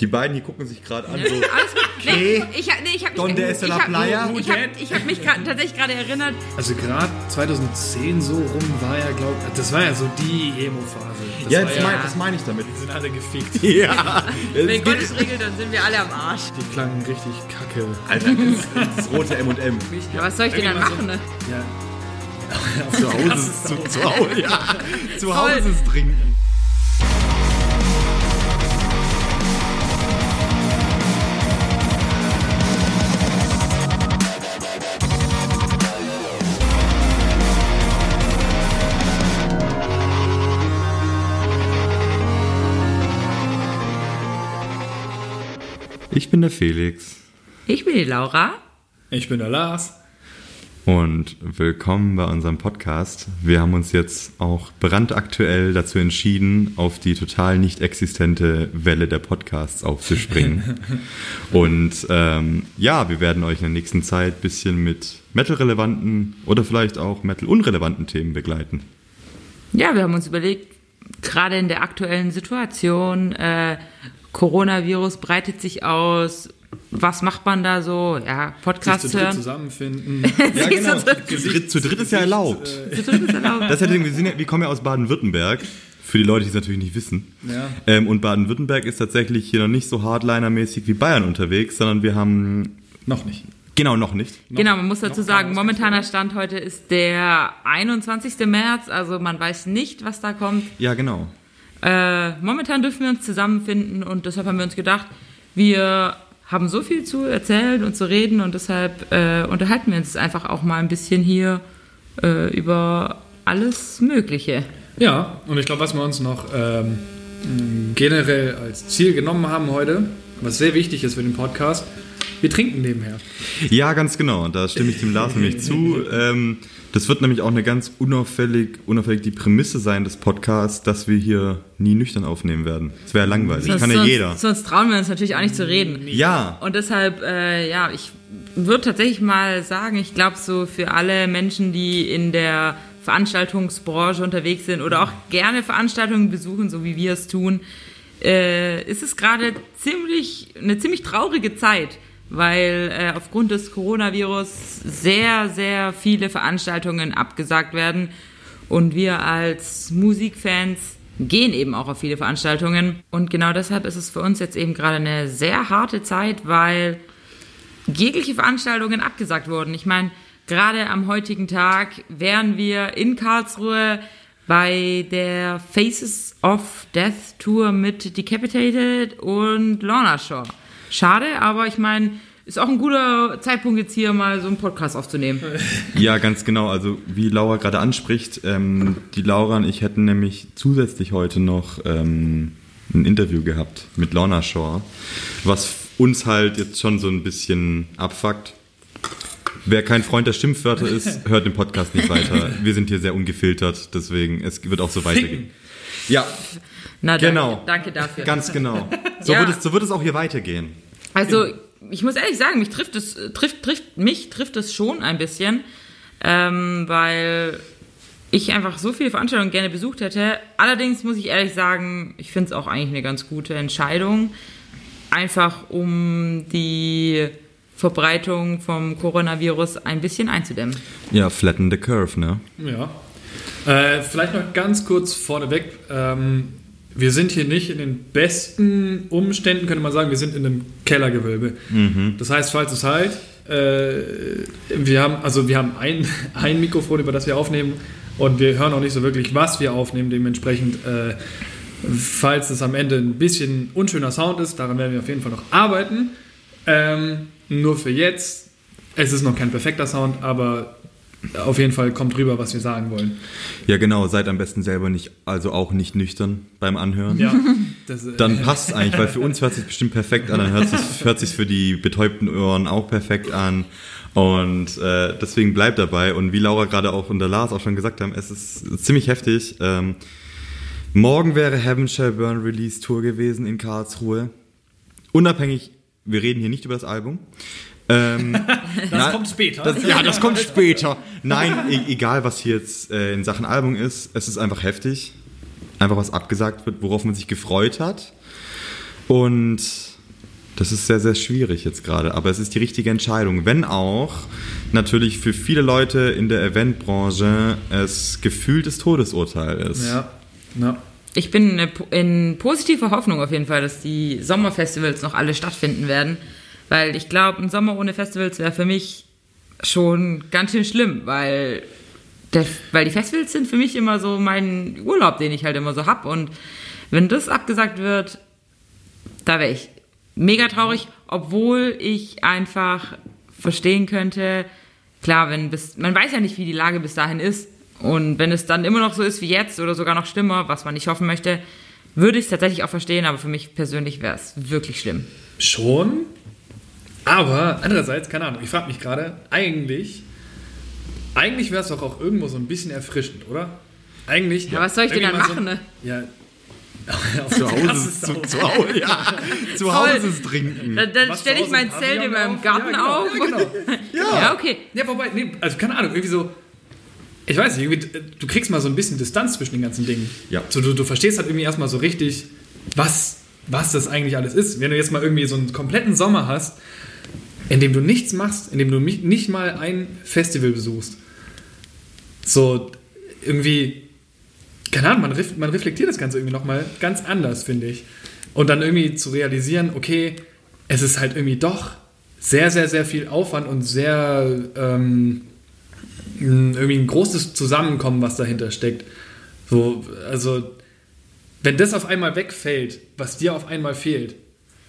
Die beiden hier gucken sich gerade an. So, Alles gut. Nee, ich, nee, ich habe mich, la ich hab- playa? ich hab, ich hab mich grad, tatsächlich gerade erinnert, Also gerade 2010 so rum war ja, glaube ich, das war ja so die Emo-Phase. Ja, ja, mein, das meine ich damit. die sind alle gefickt. Ja. wenn Es Gott geht, es regelt, dann sind wir alle am Arsch. Die klangen richtig kacke. Alter, das, das rote M&M. Ja, was soll ich denn dann machen, ne? Ja. Zu Hause, zu, zu Hause, ja. Zu Hause ist trinken. Ich bin der Felix. Ich bin die Laura. Ich bin der Lars. Und willkommen bei unserem Podcast. Wir haben uns jetzt auch brandaktuell dazu entschieden, auf die total nicht existente Welle der Podcasts aufzuspringen. Und ähm, ja, wir werden euch in der nächsten Zeit ein bisschen mit Metal-relevanten oder vielleicht auch Metal-unrelevanten Themen begleiten. Ja, wir haben uns überlegt, gerade in der aktuellen Situation, äh, Coronavirus breitet sich aus. Was macht man da so? Ja, Sich Podcasts zu dritt hören. zusammenfinden. Ja, genau. Zu Zu dritt, zu dritt ist ja erlaubt. Zu dritt ist erlaubt. Das ist ja, wir, sind ja, wir kommen ja aus Baden-Württemberg. Für die Leute, die es natürlich nicht wissen. Ja. Ähm, und Baden-Württemberg ist tatsächlich hier noch nicht so Hardliner-mäßig wie Bayern unterwegs, sondern wir haben. Noch nicht. Genau, noch nicht. Genau, man muss dazu noch sagen, momentaner Stand heute ist der 21. März, also man weiß nicht, was da kommt. Ja, genau. Äh, momentan dürfen wir uns zusammenfinden und deshalb haben wir uns gedacht, wir haben so viel zu erzählen und zu reden und deshalb äh, unterhalten wir uns einfach auch mal ein bisschen hier äh, über alles Mögliche. Ja, und ich glaube, was wir uns noch ähm, generell als Ziel genommen haben heute, was sehr wichtig ist für den Podcast, wir trinken nebenher. Ja, ganz genau. Da stimme ich dem Lars nämlich zu. Ähm, das wird nämlich auch eine ganz unauffällig, unauffällig die Prämisse sein des Podcasts, dass wir hier nie nüchtern aufnehmen werden. Das wäre langweilig. Kann ja sonst, jeder. Sonst trauen wir uns natürlich auch nicht zu reden. Ja. Und deshalb, äh, ja, ich würde tatsächlich mal sagen, ich glaube so für alle Menschen, die in der Veranstaltungsbranche unterwegs sind oder auch gerne Veranstaltungen besuchen, so wie wir es tun, äh, ist es gerade ziemlich eine ziemlich traurige Zeit, weil äh, aufgrund des Coronavirus sehr sehr viele Veranstaltungen abgesagt werden und wir als Musikfans gehen eben auch auf viele Veranstaltungen und genau deshalb ist es für uns jetzt eben gerade eine sehr harte Zeit, weil jegliche Veranstaltungen abgesagt wurden. Ich meine, gerade am heutigen Tag wären wir in Karlsruhe bei der Faces of Death Tour mit Decapitated und Lorna Shore. Schade, aber ich meine, ist auch ein guter Zeitpunkt jetzt hier mal so einen Podcast aufzunehmen. Ja, ganz genau. Also wie Laura gerade anspricht, ähm, die Laura und ich hätten nämlich zusätzlich heute noch ähm, ein Interview gehabt mit Lorna Shore, was uns halt jetzt schon so ein bisschen abfuckt. Wer kein Freund der Schimpfwörter ist, hört den Podcast nicht weiter. Wir sind hier sehr ungefiltert, deswegen es wird auch so weitergehen. Ja, Na, Genau. danke, danke dafür. ganz genau. So, Ja. wird es, so wird es auch hier weitergehen. Also, ich muss ehrlich sagen, mich trifft es, äh, trifft, trifft, mich trifft es schon ein bisschen, ähm, weil ich einfach so viele Veranstaltungen gerne besucht hätte. Allerdings muss ich ehrlich sagen, ich finde es auch eigentlich eine ganz gute Entscheidung, einfach um die Verbreitung vom Coronavirus ein bisschen einzudämmen. Ja, flatten the curve, ne? Ja. Äh, vielleicht noch ganz kurz vorneweg. Ähm, wir sind hier nicht in den besten Umständen, könnte man sagen. Wir sind in einem Kellergewölbe. Das heißt, falls es halt, äh, wir haben, also wir haben ein, ein Mikrofon, über das wir aufnehmen und wir hören auch nicht so wirklich, was wir aufnehmen. Dementsprechend, äh, falls es am Ende ein bisschen unschöner Sound ist, daran werden wir auf jeden Fall noch arbeiten. Ähm, nur für jetzt, es ist noch kein perfekter Sound, aber auf jeden Fall kommt rüber, was wir sagen wollen. Ja, genau. Seid am besten selber nicht, also auch nicht nüchtern beim Anhören. Ja, das, äh, Dann passt eigentlich, weil für uns hört es sich bestimmt perfekt an, dann hört es hört sich für die betäubten Ohren auch perfekt an. Und äh, deswegen bleibt dabei. Und wie Laura gerade auch und der Lars auch schon gesagt haben, es ist ziemlich heftig. Ähm, morgen wäre Heaven Shall Burn Release Tour gewesen in Karlsruhe. Unabhängig, wir reden hier nicht über das Album. Ähm, das na, kommt später. das, ja, das kommt später. Nein, e egal was hier jetzt äh, in Sachen Album ist, es ist einfach heftig. Einfach was abgesagt wird, worauf man sich gefreut hat. Und das ist sehr, sehr schwierig jetzt gerade, aber es ist die richtige Entscheidung. Wenn auch natürlich für viele Leute in der Eventbranche es gefühltes Todesurteil ist. Ja. ja. Ich bin in positiver Hoffnung auf jeden Fall, dass die Sommerfestivals noch alle stattfinden werden, weil ich glaube, ein Sommer ohne Festivals wäre für mich schon ganz schön schlimm, weil, der, weil die Festivals sind für mich immer so mein Urlaub, den ich halt immer so hab und wenn das abgesagt wird, da wäre ich mega traurig, obwohl ich einfach verstehen könnte, klar, wenn bis, man weiß ja nicht, wie die Lage bis dahin ist. Und wenn es dann immer noch so ist wie jetzt oder sogar noch schlimmer, was man nicht hoffen möchte, würde ich es tatsächlich auch verstehen, aber für mich persönlich wäre es wirklich schlimm. Schon, aber andererseits, keine Ahnung, ich frage mich gerade, eigentlich, eigentlich wäre es doch auch irgendwo so ein bisschen erfrischend, oder? Eigentlich. Ja, was soll ich denn dann machen, so, ne? Ja, zu Hause, zu, zu, Hause, ja, zu Hause trinken. Dann, dann stelle ich mein Zelt in meinem Garten ja, auf. Genau. Ja, genau. ja. ja, okay. Ja, wobei, nee, also keine Ahnung, irgendwie so. Ich weiß nicht, irgendwie, du kriegst mal so ein bisschen Distanz zwischen den ganzen Dingen. Ja. So, du, du verstehst halt irgendwie erstmal so richtig, was, was das eigentlich alles ist. Wenn du jetzt mal irgendwie so einen kompletten Sommer hast, in dem du nichts machst, in dem du nicht mal ein Festival besuchst. So, irgendwie keine Ahnung, man, ref, man reflektiert das Ganze irgendwie nochmal ganz anders, finde ich. Und dann irgendwie zu realisieren, okay, es ist halt irgendwie doch sehr, sehr, sehr viel Aufwand und sehr ähm, irgendwie ein großes Zusammenkommen, was dahinter steckt. So, also, wenn das auf einmal wegfällt, was dir auf einmal fehlt.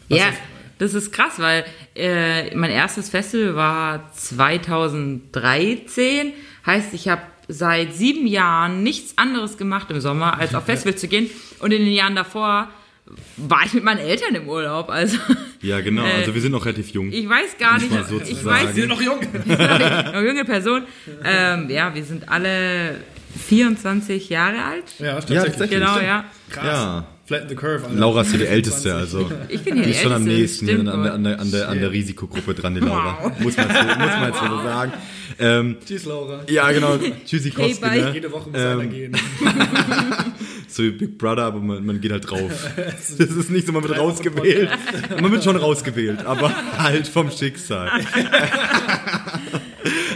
Ja, das ist krass, weil äh, mein erstes Festival war 2013. Heißt, ich habe seit sieben Jahren nichts anderes gemacht im Sommer, als auf Festivals zu gehen. Und in den Jahren davor war ich mit meinen Eltern im Urlaub. Also, ja, genau. Äh, also wir sind noch relativ jung. Ich weiß gar nicht. So ich weiß, wir sind noch jung. noch junge Person. Ähm, ja, wir sind alle 24 Jahre alt. Ja, stimmt. Ja, genau, ja. Krass. Ja. Flatten the curve. Alter. Laura ist hier die Älteste, also. Ich bin hier die die ist schon am nächsten stimmt, an, der, an, der, an, der, an der Risikogruppe dran, die Laura. Wow. Muss man jetzt, muss man jetzt so sagen. Ähm, Tschüss, Laura. Ja, genau. Tschüssi, Hey, ne? Jede Woche muss Ähm, einer gehen. So wie Big Brother, aber man, man geht halt drauf. Das ist nicht so, man wird rausgewählt. Man wird schon rausgewählt, aber halt vom Schicksal.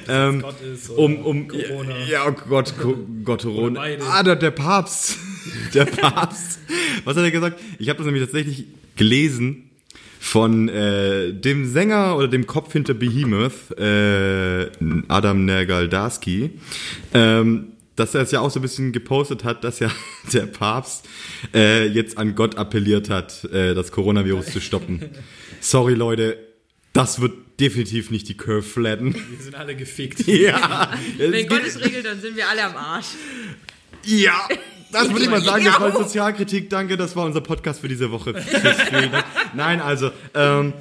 ähm, Gott ist um, um, Corona. ja, oh Gott, Gott, Corona. Ah, der, der Papst. Der Papst. Was hat er gesagt? Ich habe das nämlich tatsächlich gelesen von äh, dem Sänger oder dem Kopf hinter Behemoth, äh, Adam Nergaldarski, ähm, dass er es ja auch so ein bisschen gepostet hat, dass ja der Papst äh, jetzt an Gott appelliert hat, äh, das Coronavirus zu stoppen. Sorry Leute, das wird definitiv nicht die Curve flatten. Wir sind alle gefickt. ja, Wenn Gott es regelt, dann sind wir alle am Arsch. ja. Das würde ich mal sagen, das war. Sozialkritik. Danke, das war unser Podcast für diese Woche. Nein, also, ähm,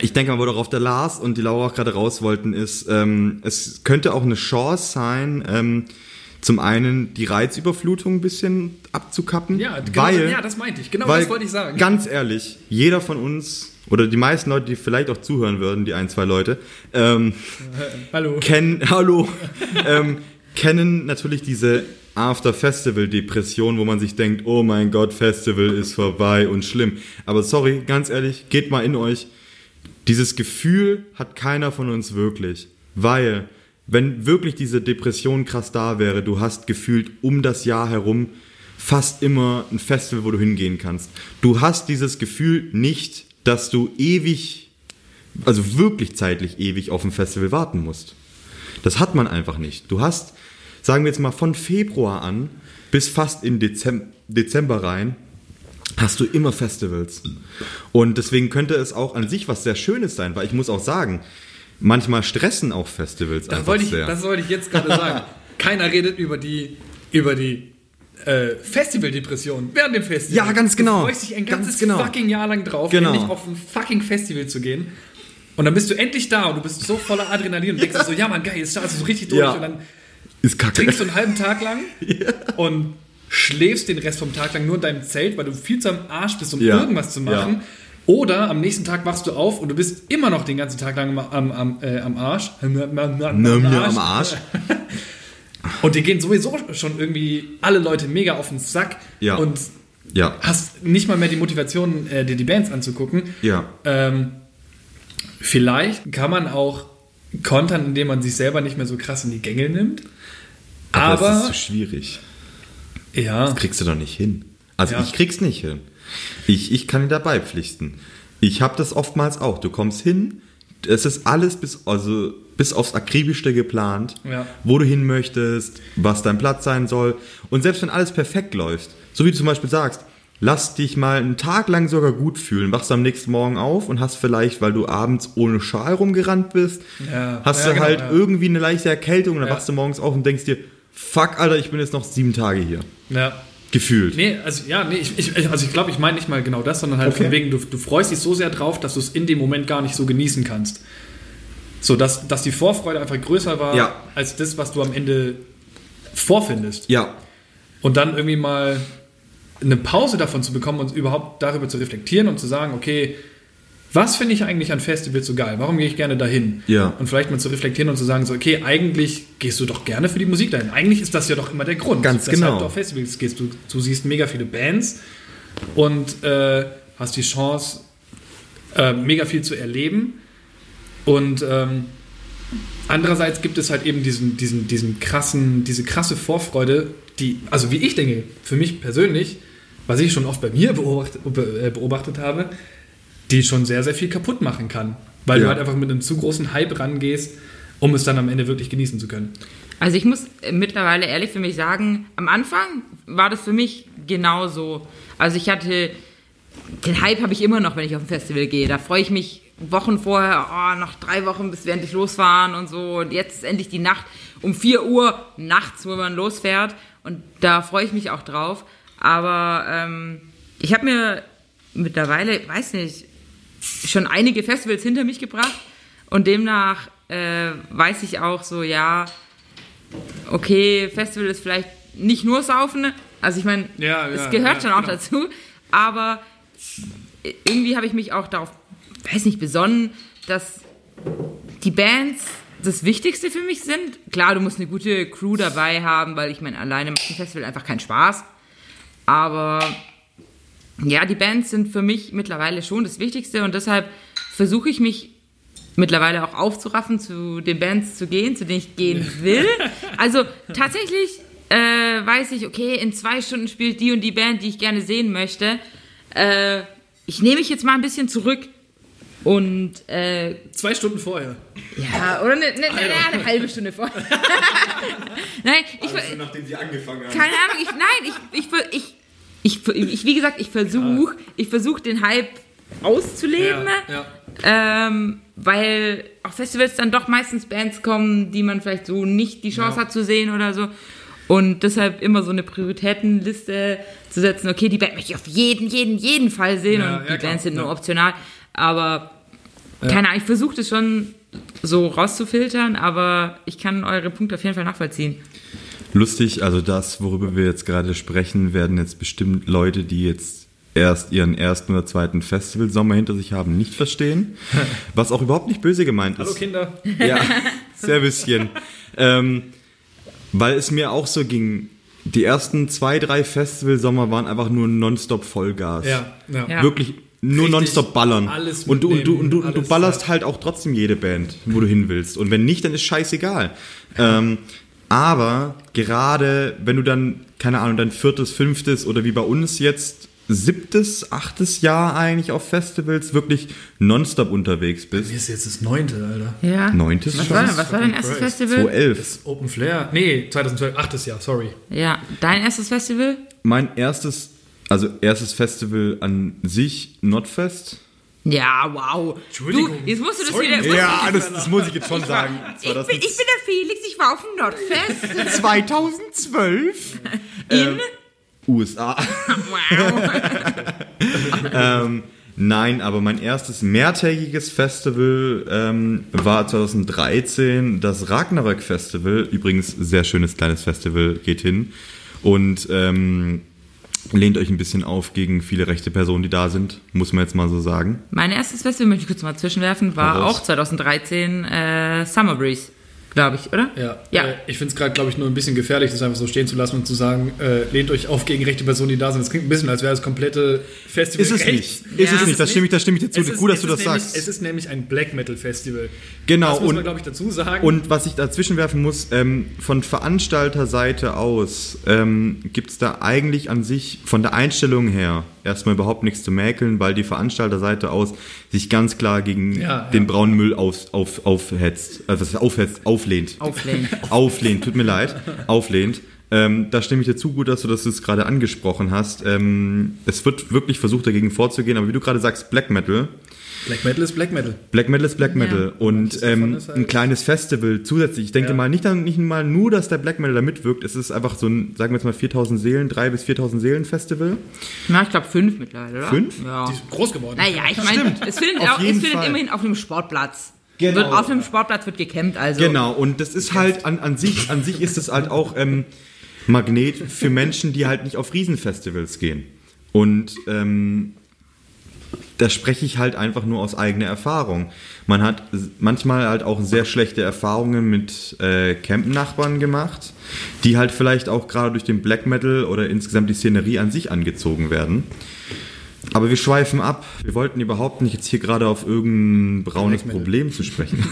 ich denke mal, worauf der Lars und die Laura auch gerade raus wollten, ist, ähm, es könnte auch eine Chance sein, ähm, zum einen die Reizüberflutung ein bisschen abzukappen. Ja, genau, weil, ja, das meinte ich. Genau weil, das wollte ich sagen. Ganz ehrlich, jeder von uns oder die meisten Leute, die vielleicht auch zuhören würden, die ein, zwei Leute, ähm, Hallo. kennen, hallo, ähm, kennen natürlich diese After-Festival-Depression, wo man sich denkt, oh mein Gott, Festival ist vorbei und schlimm. Aber sorry, ganz ehrlich, geht mal in euch. Dieses Gefühl hat keiner von uns wirklich. Weil, wenn wirklich diese Depression krass da wäre, du hast gefühlt um das Jahr herum fast immer ein Festival, wo du hingehen kannst. Du hast dieses Gefühl nicht, dass du ewig, also wirklich zeitlich ewig auf ein Festival warten musst. Das hat man einfach nicht. Du hast, sagen wir jetzt mal, von Februar an bis fast in Dezember, Dezember rein, hast du immer Festivals. Und deswegen könnte es auch an sich was sehr Schönes sein, weil ich muss auch sagen, manchmal stressen auch Festivals Das einfach wollte, ich, sehr. das wollte ich jetzt gerade sagen. Keiner redet über die, über die äh, Festivaldepression während dem Festival. Ja, ganz genau. Du freust dich ein Ganz ganzes genau. fucking Jahr lang drauf, Genau. endlich auf ein fucking Festival zu gehen. Und dann bist du endlich da und du bist so voller Adrenalin und denkst dir so, ja man, geil, jetzt startest du so richtig durch Ja. und dann ist kacke. trinkst du einen halben Tag lang und schläfst den Rest vom Tag lang nur in deinem Zelt, weil du viel zu am Arsch bist, um Ja. irgendwas zu machen. Ja. Oder am nächsten Tag wachst du auf und du bist immer noch den ganzen Tag lang am, am, äh, am Arsch. Am, am, am, am, nö, am Arsch. Und dir gehen sowieso schon irgendwie alle Leute mega auf den Sack. Ja. Und Ja. hast nicht mal mehr die Motivation, äh, dir die Bands anzugucken. Ja. Ähm, vielleicht kann man auch kontern, indem man sich selber nicht mehr so krass in die Gänge nimmt. Aber, das ist Aber, zu schwierig. ja, Das kriegst du doch nicht hin. Also Ja. ich krieg's nicht hin. Ich, ich kann dir dabei pflichten. Ich habe das oftmals auch. Du kommst hin, es ist alles bis, also bis aufs Akribischste geplant, Ja. wo du hin möchtest, was dein Platz sein soll. Und selbst wenn alles perfekt läuft, so wie du zum Beispiel sagst, lass dich mal einen Tag lang sogar gut fühlen, wachst am nächsten Morgen auf und hast vielleicht, weil du abends ohne Schal rumgerannt bist, Ja. hast Ja, du genau, halt irgendwie eine leichte Erkältung und dann wachst du morgens auf und denkst dir, fuck, Alter, ich bin jetzt noch sieben Tage hier. ja. Gefühlt. Nee, also ja, nee, ich, ich, also ich glaube, ich meine nicht mal genau das, sondern halt Okay. von wegen, du, du freust dich so sehr drauf, dass du es in dem Moment gar nicht so genießen kannst. So, dass, dass die Vorfreude einfach größer war Ja. als das, was du am Ende vorfindest. Ja, Und dann irgendwie mal eine Pause davon zu bekommen und überhaupt darüber zu reflektieren und zu sagen, okay, was finde ich eigentlich an Festivals so geil? Warum gehe ich gerne dahin? Ja. Und vielleicht mal zu reflektieren und zu sagen, so, okay, eigentlich gehst du doch gerne für die Musik dahin. Eigentlich ist das ja doch immer der Grund. Ganz weshalb genau. du auf Festivals gehst. Du, du siehst mega viele Bands und äh, hast die Chance, äh, mega viel zu erleben. Und ähm, andererseits gibt es halt eben diesen, diesen, diesen krassen, diese krasse Vorfreude, die, also wie ich denke, für mich persönlich, was ich schon oft bei mir beobachtet, be- äh, beobachtet habe, die schon sehr, sehr viel kaputt machen kann. Weil du Ja. halt einfach mit einem zu großen Hype rangehst, um es dann am Ende wirklich genießen zu können. Also ich muss äh, mittlerweile ehrlich für mich sagen, am Anfang war das für mich genauso. Also ich hatte, den Hype habe ich immer noch, wenn ich auf ein Festival gehe. Da freue ich mich Wochen vorher, oh, noch drei Wochen, bis wir endlich losfahren und so. Und jetzt ist endlich die Nacht um 4 Uhr nachts, wo man losfährt. Und da freue ich mich auch drauf. Aber ähm, ich habe mir mittlerweile, weiß nicht, schon einige Festivals hinter mich gebracht. Und demnach äh, weiß ich auch so, ja, okay, Festival ist vielleicht nicht nur Saufen. Also ich meine, Ja, es ja, gehört ja, schon auch genau. dazu. Aber irgendwie habe ich mich auch darauf, weiß nicht, besonnen, dass die Bands das Wichtigste für mich sind. Klar, du musst eine gute Crew dabei haben, weil ich meine, alleine macht ein Festival einfach keinen Spaß. Aber ja, die Bands sind für mich mittlerweile schon das Wichtigste und deshalb versuche ich mich mittlerweile auch aufzuraffen, zu den Bands zu gehen, zu denen ich gehen will. Also tatsächlich äh, weiß ich, okay, in zwei Stunden spielt die und die Band, die ich gerne sehen möchte. Äh, ich nehme mich jetzt mal ein bisschen zurück und äh, Zwei Stunden vorher. ja, oder eine, eine, eine, eine halbe Stunde vor. Nein, ich, ver- nachdem sie angefangen haben. keine Ahnung, ich, nein, ich, ich, ich, ich, ich, wie gesagt, ich versuche, ich versuche den Hype auszuleben, Ja, ja. ähm, weil auf Festivals dann doch meistens Bands kommen, die man vielleicht so nicht die Chance Ja. hat zu sehen oder so. Und deshalb immer so eine Prioritätenliste zu setzen, okay, die Band möchte ich auf jeden, jeden, jeden Fall sehen und die Bands sind nur optional. Aber keine Ahnung, ich versuche das schon so rauszufiltern, aber ich kann eure Punkte auf jeden Fall nachvollziehen. Lustig, also das, worüber wir jetzt gerade sprechen, werden jetzt bestimmt Leute, die jetzt erst ihren ersten oder zweiten Festivalsommer hinter sich haben, nicht verstehen. Was auch überhaupt nicht böse gemeint ist. Hallo Kinder. Ja, Servüschen. ähm, weil es mir auch so ging, die ersten zwei, drei Festivalsommer waren einfach nur nonstop Vollgas. Ja, ja. Ja. Wirklich nur Richtig nonstop ballern. alles und du, und du, und du, und du ballerst alles, halt auch trotzdem jede Band, wo du hin willst. Und wenn nicht, dann ist scheißegal. Ähm, aber gerade wenn du dann, keine Ahnung, dein viertes, fünftes oder wie bei uns jetzt siebtes, achtes Jahr eigentlich auf Festivals wirklich nonstop unterwegs bist. Mir ist jetzt das neunte, Alter. Ja. Neuntes Was schon? war, was war dein erstes Christ. Festival? 2011. Open Flair? Nee, 2012, achtes Jahr, sorry. Ja, dein erstes Festival? Mein erstes, also erstes Festival an sich, Notfest. Ja, wow. Entschuldigung. Du, jetzt musst du das Sorry. wieder. Ja, das, das muss ich jetzt schon sagen. Ich bin, ich bin der Felix, ich war auf dem Nordfest 2012 in. USA. Wow. ähm, nein, aber mein erstes mehrtägiges Festival ähm, war 2013 das Ragnarök Festival. Übrigens sehr schönes kleines Festival, geht hin und ähm, lehnt euch ein bisschen auf gegen viele rechte Personen, die da sind, muss man jetzt mal so sagen. Mein erstes Festival, möchte ich kurz mal zwischenwerfen, war auch 2013 äh, Summer Breeze. Glaube ich, oder? Ja, Ja. Äh, ich finde es gerade, glaube ich, nur ein bisschen gefährlich, das einfach so stehen zu lassen und zu sagen, äh, lehnt euch auf gegen rechte Personen, die da sind. Das klingt ein bisschen, als wäre das komplette Festival Ist es rechts. nicht. Ist Ja. es nicht. Da stimme ich, da stimme ich dir zu. Es ist- Gut, dass es du das nämlich, sagst. Es ist nämlich ein Black Metal Festival. Genau, Das muss und- man, glaube ich, dazu sagen. Und was ich dazwischen werfen muss, ähm, von Veranstalterseite aus ähm, gibt es da eigentlich an sich von der Einstellung her erstmal überhaupt nichts zu mäkeln, weil die Veranstalterseite aus sich ganz klar gegen Ja, den ja. braunen Müll auf, auf, aufhetzt, also was heißt aufhetzt, auflehnt. Auflehnen. auflehnt, tut mir leid, auflehnt. Ähm, da stimme ich dir zu gut, dass du das jetzt gerade angesprochen hast. Ähm, es wird wirklich versucht, dagegen vorzugehen, aber wie du gerade sagst, Black Metal, Black Metal ist Black Metal. Black Metal ist Black Metal und Manches davon ähm, halt- ein kleines Festival zusätzlich. Ich denke Ja. mal nicht, nicht mal nur, dass der Black Metal da mitwirkt. Es ist einfach so ein, sagen wir jetzt mal 4000 Seelen, 3 bis 4000 Seelen Festival. Na, ich glaube fünf mittlerweile, oder? Fünf? Ja. Die ist groß geworden. Naja, ich meine, es findet, Auf auch, es findet Fall. immerhin auf einem Sportplatz. Genau. Wird, auf einem Sportplatz wird gecampt, also. Genau, und das ist halt an, an sich, an sich ist es halt auch ähm, Magnet für Menschen, die halt nicht auf Riesenfestivals gehen. Und ähm, da spreche ich halt einfach nur aus eigener Erfahrung. Man hat manchmal halt auch sehr schlechte Erfahrungen mit äh, Camp-Nachbarn gemacht, die halt vielleicht auch gerade durch den Black Metal oder insgesamt die Szenerie an sich angezogen werden. Aber wir schweifen ab. Wir wollten überhaupt nicht jetzt hier gerade auf irgendein braunes. Problem zu sprechen.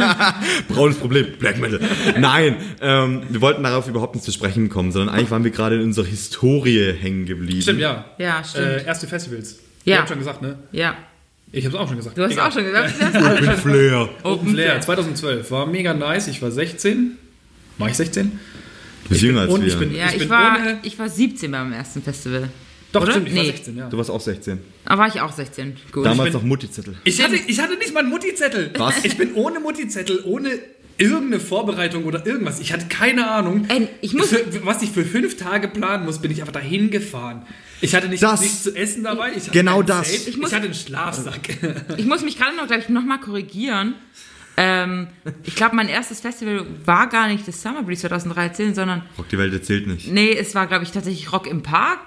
braunes Problem, Black Metal. Nein, ähm, wir wollten darauf überhaupt nicht zu sprechen kommen, sondern eigentlich waren wir gerade in unserer Historie hängen geblieben. Stimmt, ja. Ja, stimmt. Äh, erste Festivals. Ja. Ich habe schon gesagt, ne? Ja. Ich habe es auch schon gesagt. Du hast Egal. auch schon gesagt, schon Flair. Open Flair 2012 war mega nice. Ich war 16. War ich 16? Du bist jünger als und wir. ich bin- Ja, ich, bin war, ohne- ich war 17 beim ersten Festival. Doch, Oder? stimmt, ich war Nee. 16, ja. du warst auch 16. Da war ich auch 16. Gut. Damals bin- noch Mutti-Zettel. Ich hatte, ich hatte nicht mal einen Mutti-Zettel. Was? Ich bin ohne Mutti-Zettel, ohne irgendeine Vorbereitung oder irgendwas. Ich hatte keine Ahnung. Ey, ich muss- für, was ich für fünf Tage planen muss, bin ich einfach dahin gefahren. Ich hatte nicht, Das- nichts zu essen dabei. Ich hatte Genau das. Zelt, Ich Ich, muss- hatte einen Schlafsack. Ich muss mich gerade noch, glaube ich, noch mal korrigieren. Ähm, ich glaube, mein erstes Festival war gar nicht das Summer Breeze 2013, sondern Rock die Welt erzählt nicht. nee, es war, glaube ich, tatsächlich Rock im Park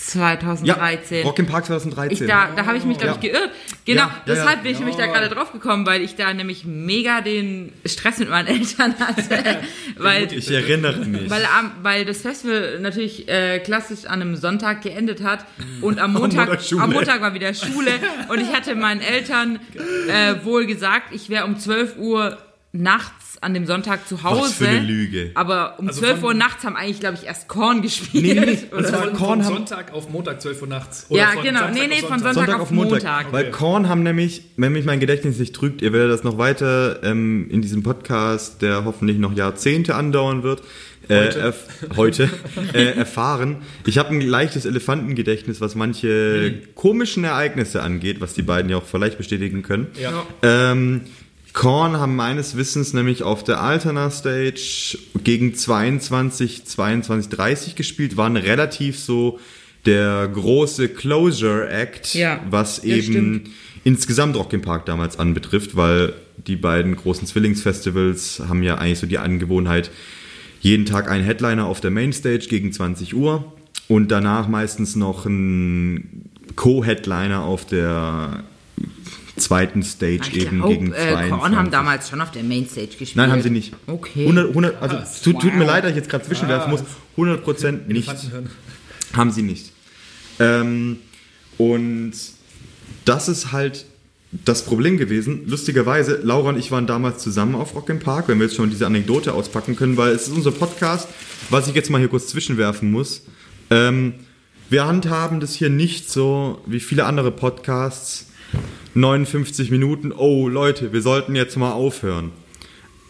2013. Rock im Park 2013. Ich, da da habe ich mich, glaube ich, geirrt. Genau, Ja, ja, deshalb ja. bin ich nämlich da gerade drauf gekommen, weil ich da nämlich mega den Stress mit meinen Eltern hatte. weil, ich erinnere mich. weil, weil das Festival natürlich äh, klassisch an einem Sonntag geendet hat und am Montag, am Montag war wieder Schule und ich hatte meinen Eltern äh, wohl gesagt, ich wäre um 12 Uhr nachts an dem Sonntag zu Hause. für eine Lüge. Aber um Also 12 von- Uhr nachts haben eigentlich, glaube ich, erst Korn gespielt. Nee, nee, Oder war von, Korn von haben- Sonntag auf Montag, 12 Uhr nachts. Ja, von genau. Samstag Nee, nee, von Sonntag Sonntag auf Montag. Weil Korn haben nämlich, wenn mich mein Gedächtnis nicht trügt, ihr werdet das noch weiter ähm, in diesem Podcast, der hoffentlich noch Jahrzehnte andauern wird, äh, Heute. erf heute äh, erfahren. Ich habe ein leichtes Elefantengedächtnis, was manche komischen Ereignisse angeht, was die beiden ja auch vielleicht bestätigen können. Ja. Ähm, Korn haben meines Wissens nämlich auf der Alternate Stage gegen 22, 22, 30 gespielt, waren relativ so der große Closure Act, Ja, was eben stimmt. insgesamt Rock im Park damals anbetrifft, weil die beiden großen Zwillingsfestivals haben ja eigentlich so die Angewohnheit, jeden Tag ein Headliner auf der Mainstage gegen 20 Uhr und danach meistens noch ein Co-Headliner auf der zweiten Stage Ich eben glaube, gegen äh, 22. Korn haben damals schon auf der Mainstage gespielt. Nein, haben sie nicht. Okay. 100, 100, also es tut, tut mir leid, dass ich jetzt gerade zwischenwerfen muss. 100 Prozent nicht. Haben sie nicht. Ähm, und das ist halt das Problem gewesen. Lustigerweise, Laura und ich waren damals zusammen auf Rock im Park, wenn wir jetzt schon diese Anekdote auspacken können, weil es ist unser Podcast, was ich jetzt mal hier kurz zwischenwerfen muss. Ähm, wir handhaben das hier nicht so wie viele andere Podcasts. 59 Minuten, oh Leute, wir sollten jetzt mal aufhören.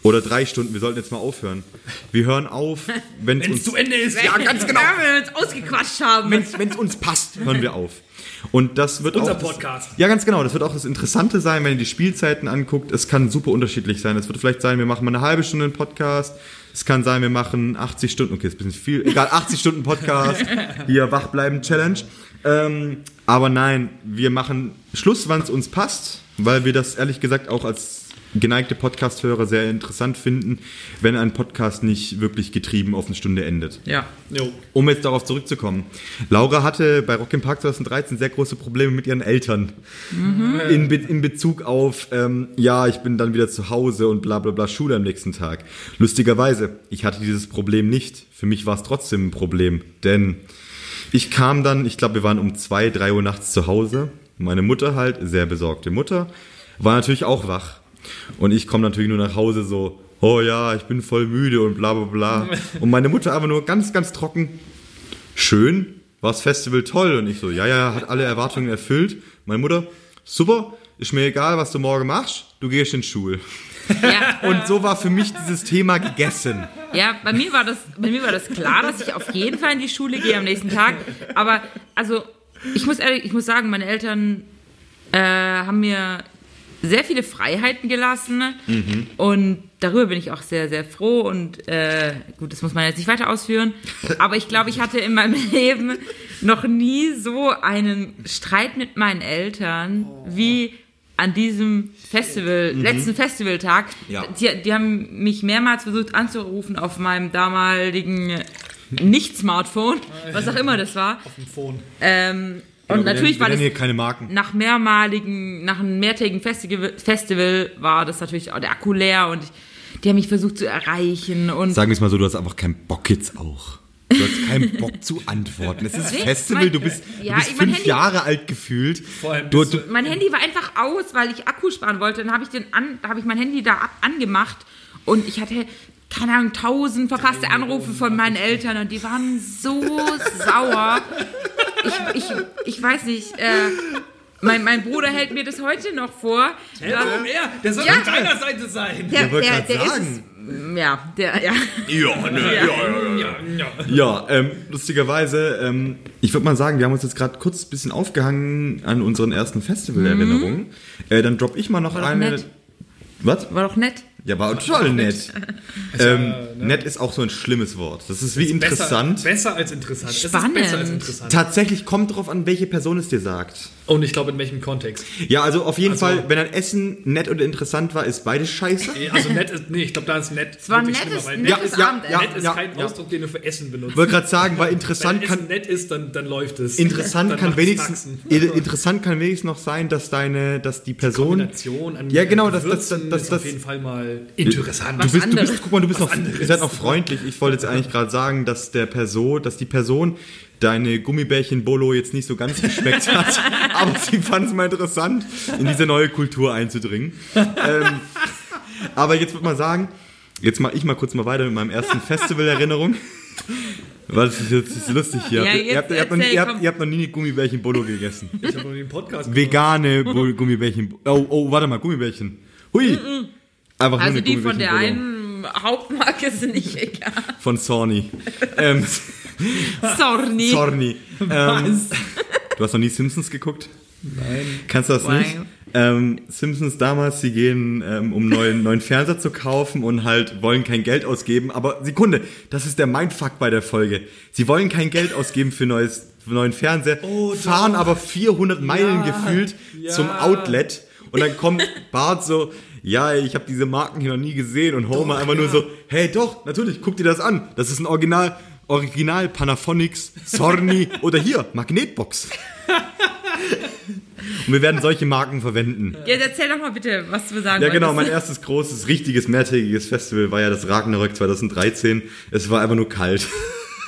Oder drei Stunden, wir sollten jetzt mal aufhören. Wir hören auf, wenn es Wenn es uns zu Ende ist. Ja, ganz genau. Wenn wir uns ausgequatscht haben. wenn es uns passt, hören wir auf. Und das wird Unser auch das- Podcast. Ja, ganz genau. Das wird auch das Interessante sein, wenn ihr die Spielzeiten anguckt. Es kann super unterschiedlich sein. Es wird vielleicht sein, wir machen mal eine halbe Stunde einen Podcast. Es kann sein, wir machen 80 Stunden. Okay, ist ein bisschen viel. Egal, 80 Stunden Podcast. Hier wach bleiben Challenge. Ähm, aber nein, wir machen Schluss, wann es uns passt, weil wir das ehrlich gesagt auch als geneigte Podcast-Hörer sehr interessant finden, wenn ein Podcast nicht wirklich getrieben auf eine Stunde endet. Ja. Jo. Um jetzt darauf zurückzukommen. Laura hatte bei Rock im Park 2013 sehr große Probleme mit ihren Eltern. In, Be in Bezug auf, ähm, ja, ich bin dann wieder zu Hause und bla bla bla Schule am nächsten Tag. Lustigerweise, ich hatte dieses Problem nicht. Für mich war es trotzdem ein Problem. Denn ich kam dann, ich glaube, wir waren um zwei, drei Uhr nachts zu Hause. Meine Mutter halt, sehr besorgte Mutter, war natürlich auch wach. Und ich komme natürlich nur nach Hause so, oh ja, ich bin voll müde und bla bla bla. Und meine Mutter aber nur ganz, ganz trocken, schön, war das Festival toll. Und ich so, ja, ja, hat alle Erwartungen erfüllt. Meine Mutter, super, ist mir egal, was du morgen machst, du gehst in die Schule. Ja, Und so war für mich dieses Thema gegessen. ja bei, mir war das, bei mir war das klar, dass ich auf jeden Fall in die Schule gehe am nächsten Tag. Aber also, ich muss ehrlich, ich muss sagen, meine Eltern äh, haben mir sehr viele Freiheiten gelassen. Und darüber bin ich auch sehr, sehr froh. Und äh, gut, das muss man jetzt nicht weiter ausführen, aber ich glaube, ich hatte in meinem Leben noch nie so einen Streit mit meinen Eltern wie an diesem Festival, letzten Festivaltag. Ja. Die, die haben mich mehrmals versucht anzurufen auf meinem damaligen Nicht-Smartphone, was auch immer das war. Auf dem Phone. Ähm, und natürlich wir war das hier keine Marken. nach mehrmaligen, nach einem mehrtägigen Festival, Festival war das natürlich auch der Akku leer und ich, die haben mich versucht zu erreichen und Sagen wir es mal so, du hast einfach keinen Bock jetzt auch. Du hast keinen Bock zu antworten. Es ist Festival, mein- du bist, ja, du bist fünf Handy- Jahre alt gefühlt. Vor allem Du, du, mein Handy war einfach aus, weil ich Akku sparen wollte. Dann habe ich den an, da habe ich mein Handy da ab, angemacht und ich hatte keine Ahnung tausend verpasste Anrufe von meinen Eltern und die waren so sauer. Ich, ich, ich weiß nicht. Äh, mein, mein Bruder hält mir das heute noch vor. Hä, warum er? Der soll Ja. auf deiner Seite sein. Der, der, grad der ist. Ja, der, ja. ja, ne, Ja. Ja, ja. Ja, ähm, lustigerweise, ähm, ich würde mal sagen, wir haben uns jetzt gerade kurz ein bisschen aufgehangen an unseren ersten Festival-Erinnerungen. Äh, dann droppe ich mal noch War doch eine. nett. Was? War doch nett. Ja, war total nett. ähm, Nett ist auch so ein schlimmes Wort. Das ist wie interessant. Besser, besser als interessant. Es Spannend. ist besser als interessant. Tatsächlich kommt drauf an, welche Person es dir sagt. Und ich glaube, in welchem Kontext. Ja, also auf jeden Also- Fall, wenn ein Essen nett oder interessant war, ist beides scheiße. Also nett ist, nee, ich glaube, da ist nett. Es war ein nettes- nettes Ja, ja, Abendessen. ja, Nett ist ja, kein ja. Ausdruck, den du für Essen benutzt. Ich wollte gerade sagen, weil Wenn interessant Essen kann, nett ist, dann, dann läuft es. interessant dann kann wenigstens, interessant kann wenigstens noch sein, dass deine, dass die Person, Kombination an Ja, genau, an das- das- Gewürzen das- ist das- auf jeden Fall mal interessant. du bist, du bist, guck mal, du bist Was noch, anderes. ihr seid noch freundlich. Ich wollte jetzt eigentlich gerade sagen, dass der Person, dass die Person deine Gummibärchen-Bolo jetzt nicht so ganz geschmeckt hat, aber sie fand es mal interessant, in diese neue Kultur einzudringen. ähm, aber jetzt würde man sagen, jetzt mache ich mal kurz mal weiter mit meinem ersten Festival-Erinnerung. Was ist jetzt ist lustig hier? Ja, ihr, habt, ihr, habt noch, nie- ihr, habt, ihr habt noch nie Gummibärchen-Bolo gegessen. Ich habe noch nie einen Podcast Vegane Gu- Gummibärchen. Oh, oh, warte mal, Gummibärchen. Hui. Einfach Also die von der einen Hauptmarke sind nicht vegan. Von Sorny. ähm, Sorry. Sorny. Ähm, du hast noch nie Simpsons geguckt? Nein. Kannst du das Wow. nicht? Ähm, Simpsons damals, sie gehen, ähm, um neuen, neuen Fernseher zu kaufen und halt wollen kein Geld ausgeben. Aber Sekunde, das ist der Mindfuck bei der Folge. Sie wollen kein Geld ausgeben für neues, für neuen Fernseher, Oh, doch. fahren aber 400 Meilen gefühlt ja. zum Outlet und dann kommt Bart so, ja, ich habe diese Marken hier noch nie gesehen und Homer einfach nur so, hey doch, natürlich, guck dir das an. Das ist ein Original, Original Panaphonics, Sorny oder hier, Magnetbox. Und wir werden solche Marken verwenden. Jetzt erzähl doch mal bitte, was du sagen Ja, genau. Mein erstes großes, richtiges, mehrtägiges Festival war ja das Ragnarök 2013. Es war einfach nur kalt.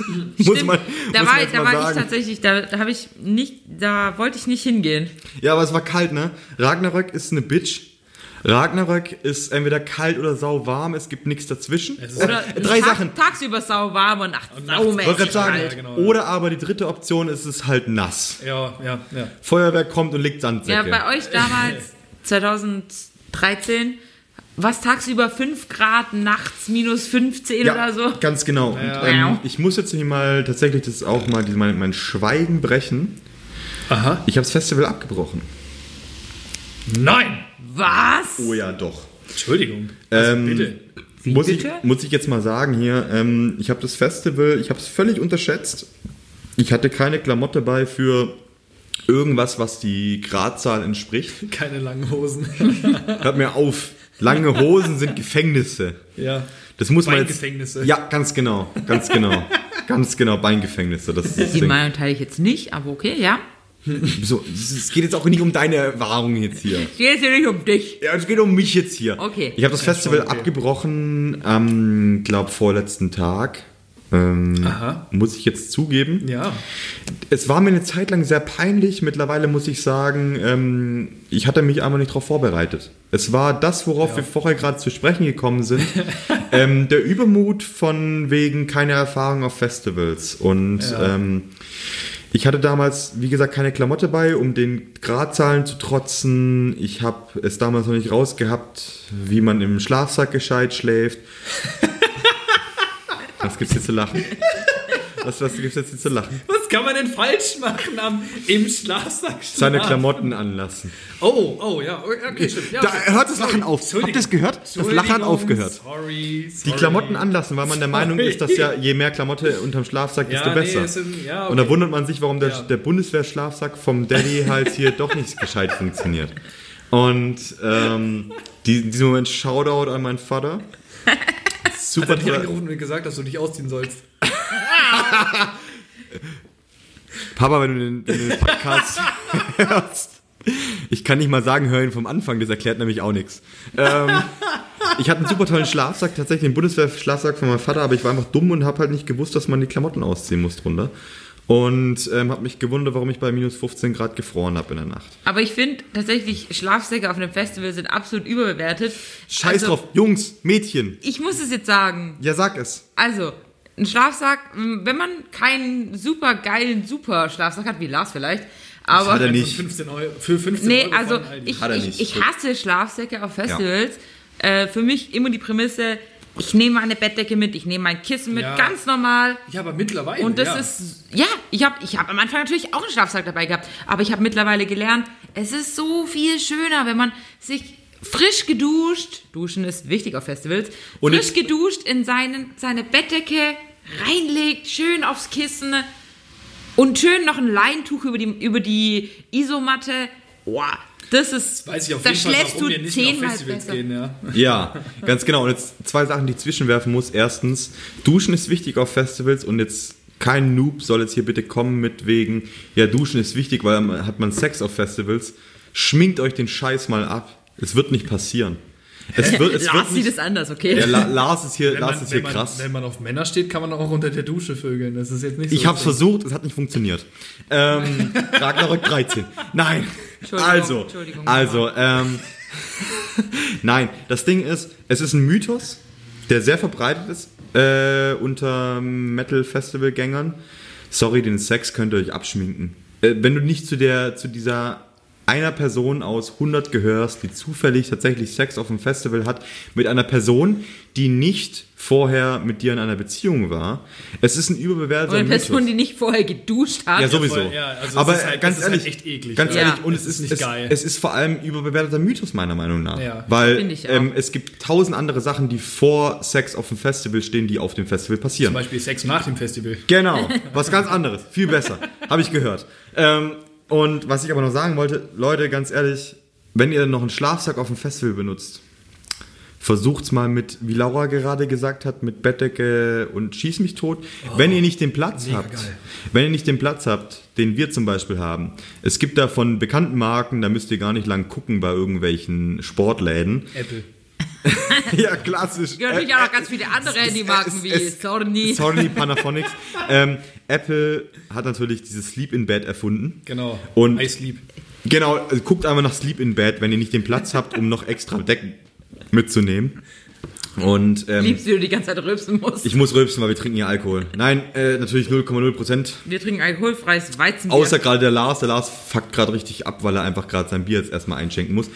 muss man, da muss war, da war ich sagen. tatsächlich, da, da habe ich nicht, da wollte ich nicht hingehen. Ja, aber es war kalt, ne? Ragnarök ist eine Bitch. Ragnarök ist entweder kalt oder sauwarm, es gibt nichts dazwischen. Es ist Oder Drei Tag, Sachen. tagsüber sau warm und nachts saumäßig gerade sagen, kalt. genau. oder aber die dritte Option ist es halt nass. Ja, ja, ja. Feuerwehr kommt und legt Ja, Sandsäcke. bei euch damals, 2013, was tagsüber 5 Grad, nachts minus 15 oder so. ganz genau. Ja. Und, ähm, ich muss jetzt hier mal tatsächlich das auch mal mein, mein Schweigen brechen. Aha. Ich habe das Festival abgebrochen. Nein! Was? Oh ja, doch. Entschuldigung. Also Ähm, bitte. Wie muss, ich, bitte? muss ich jetzt mal sagen hier, ähm, ich habe das Festival, ich habe es völlig unterschätzt. Ich hatte keine Klamotte bei für irgendwas, was die Gradzahl entspricht. Keine langen Hosen. Hört mir auf. Lange Hosen sind Gefängnisse. Ja. Das muss man jetzt. Beingefängnisse. Ja, ganz genau, ganz genau, ganz genau. Beingefängnisse. Das ist das Die Ding. Meinung teile ich jetzt nicht, aber okay, ja. So, es geht jetzt auch nicht um deine Erfahrungen jetzt hier. Es geht jetzt hier nicht um dich. Ja, es geht um mich jetzt hier. Okay. Ich habe das Festival okay. abgebrochen am, glaub, vorletzten Tag. Ähm, Aha. Muss ich jetzt zugeben. Ja. Es war mir eine Zeit lang sehr peinlich. Mittlerweile muss ich sagen, ähm, ich hatte mich einfach nicht darauf vorbereitet. Es war das, worauf wir vorher gerade zu sprechen gekommen sind. ähm, der Übermut von wegen keine Erfahrung auf Festivals. Und Ja. Ich hatte damals, wie gesagt, keine Klamotte bei, um den Gradzahlen zu trotzen. Ich habe es damals noch nicht rausgehabt, wie man im Schlafsack gescheit schläft. Was gibt's jetzt zu lachen? Was, was gibt's jetzt hier zu lachen? Was kann man denn falsch machen am, im Schlafsack Seine? Klamotten anlassen. Oh, oh, ja, okay, stimmt. Ja, Da okay. hört das. Lachen auf. Habt ihr das gehört? Das Lachen hat aufgehört. Sorry, sorry. Die Klamotten anlassen, weil man der Meinung Sorry. ist, dass ja je mehr Klamotte unterm Schlafsack, Ja, desto nee, besser. es sind- ja, Und da okay. wundert man sich, warum der, Ja. der Bundeswehrschlafsack vom Daddy halt hier doch nicht gescheit funktioniert. Und ähm, die, in diesem Moment Shoutout an meinen Vater. Super Hat er dich angerufen und gesagt, dass du dich ausziehen sollst? Papa, wenn du den, wenn du den Podcast hörst, ich kann nicht mal sagen, hör ihn vom Anfang, das erklärt nämlich auch nichts. Ähm, ich hatte einen super tollen Schlafsack, tatsächlich den Bundeswehr-Schlafsack von meinem Vater, aber ich war einfach dumm und habe halt nicht gewusst, dass man die Klamotten ausziehen muss drunter. Und ähm, habe mich gewundert, warum ich bei minus 15 Grad gefroren habe in der Nacht. Aber ich finde tatsächlich, Schlafsäcke auf einem Festival sind absolut überbewertet. Scheiß also, drauf, Jungs, Mädchen, Ich muss es jetzt sagen. ja sag es. Also, ein Schlafsack, wenn man keinen super geilen super Schlafsack hat, wie Lars vielleicht, aber hat er Für nicht. 15 Euro, für 15 nee, Euro also Aldi. ich, Hat er ich, nicht. ich hasse Schlafsäcke auf Festivals. Äh, für mich immer die Prämisse, ich nehme meine Bettdecke mit, ich nehme mein Kissen mit, Ja. ganz normal. ja, aber mittlerweile. Und das ja. ist, ja, ich habe ich hab am Anfang natürlich auch einen Schlafsack dabei gehabt, aber ich habe mittlerweile gelernt, es ist so viel schöner, wenn man sich frisch geduscht, duschen ist wichtig auf Festivals, Und frisch geduscht in seinen, seine Bettdecke reinlegt, schön aufs Kissen und schön noch ein Leintuch über die, über die Isomatte. Boah, das ist, Weiß ich auf da jeden Fall, schläfst warum du nicht mehr auf zehnmal Festivals besser. gehen, ja. Ja, ganz genau. Und jetzt zwei Sachen, die ich zwischenwerfen muss. Erstens, Duschen ist wichtig auf Festivals und jetzt kein Noob soll jetzt hier bitte kommen mit wegen, ja, Duschen ist wichtig, weil man- hat man Sex auf Festivals. Schminkt euch den Scheiß mal ab. Es wird nicht passieren. Es wird, es Lars wird sieht nicht, es anders, okay? ja, La Lars ist hier, Wenn Lars man, ist hier man, krass. wenn man auf Männer steht, kann man auch unter der Dusche vögeln. Das ist jetzt nicht so. Ich hab's versucht, es hat nicht funktioniert. Ähm, Ragnarök 13. Nein. Entschuldigung, Also, Entschuldigung. also, ähm, nein, das Ding ist, es ist ein Mythos, der sehr verbreitet ist äh, unter Metal-Festival-Gängern. Sorry, den Sex könnt ihr euch abschminken. Äh, wenn du nicht zu der, zu dieser einer Person aus 100 gehörst, die zufällig tatsächlich Sex auf dem Festival hat, mit einer Person, die nicht vorher mit dir in einer Beziehung war. Es ist ein überbewerteter Oder eine Person, Mythos. die nicht vorher geduscht hat. Ja, sowieso. voll, ja, also es Aber ist halt- ganz es ist ehrlich, halt echt eklig, ganz ja. ehrlich, und es es ist nicht es, geil. es ist vor allem überbewerteter Mythos meiner Meinung nach, Ja. weil Finde ich auch. ähm, es gibt tausend andere Sachen, die vor Sex auf dem Festival stehen, die auf dem Festival Zum passieren. Beispiel Sex nach dem Festival. Genau, was ganz anderes, viel besser, habe ich gehört. Ähm, und was ich aber noch sagen wollte, Leute, ganz ehrlich, wenn ihr noch einen Schlafsack auf dem Festival benutzt, versucht's mal mit, wie Laura gerade gesagt hat, mit Bettdecke und schieß mich tot. wenn ihr nicht den Platz habt, geil. wenn ihr nicht den Platz habt, den wir zum Beispiel haben, es gibt da von bekannten Marken, da müsst ihr gar nicht lang gucken bei irgendwelchen Sportläden. Apple. ja, klassisch. Gibt natürlich auch noch ganz viele andere Handymarken wie Sony. Sony, Panasonics. ähm, Apple hat natürlich dieses Sleep in Bed erfunden. Genau. Und I sleep. Genau, also guckt einmal nach Sleep in Bed, wenn ihr nicht den Platz habt, um noch extra Decken mitzunehmen. Und ähm, Liebst du, die ganze Zeit rülpsen musst. ich muss rülpsen, weil wir trinken hier Alkohol. Nein, äh, natürlich 0,0 Prozent. Wir trinken alkoholfreies Weizenbier. Außer gerade der Lars. Der Lars fuckt gerade richtig ab, weil er einfach gerade sein Bier jetzt erstmal einschenken muss.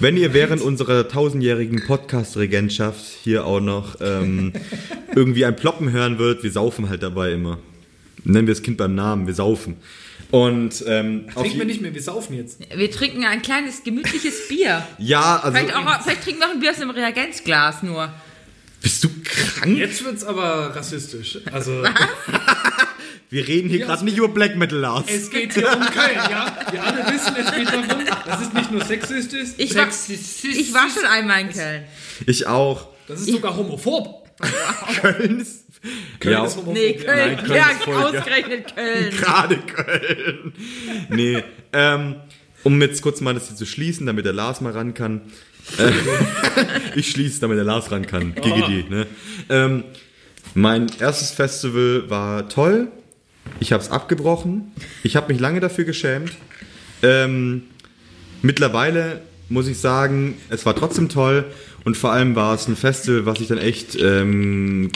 Wenn ihr während unserer tausendjährigen Podcast-Regentschaft hier auch noch ähm, irgendwie ein Ploppen hören wird, wir saufen halt dabei immer. Nennen wir das Kind beim Namen, wir saufen. Und ähm, auf Trinken wir nicht mehr, wir saufen jetzt. wir trinken ein kleines, gemütliches Bier. ja, also Vielleicht, auch, vielleicht trinken wir auch ein Bier aus einem Reagenzglas nur. bist du krank? Jetzt wird's aber rassistisch. Also, Wir reden hier Ja, gerade nicht über Black Metal, Lars. es geht hier um Köln, ja? Wir alle wissen, es geht darum, Das ist nicht nur sexistisch, Ich war, sexistisch ich war schon einmal in Köln. Ich auch. das ist sogar homophob. Köln ist. Köln ja, ist homophob. Nee. Köln. Nein, Köln ja, ist voll ausgerechnet Köln. Gerade Köln. Nee, ähm, um jetzt kurz mal das hier zu schließen, damit der Lars mal ran kann. Äh, ich schließe, damit der Lars ran kann. GGD, ne? Ähm, mein erstes Festival war toll. Ich habe es abgebrochen. Ich habe mich lange dafür geschämt. Ähm, mittlerweile muss ich sagen, es war trotzdem toll. Und vor allem war es ein Festival, was ich dann echt ähm,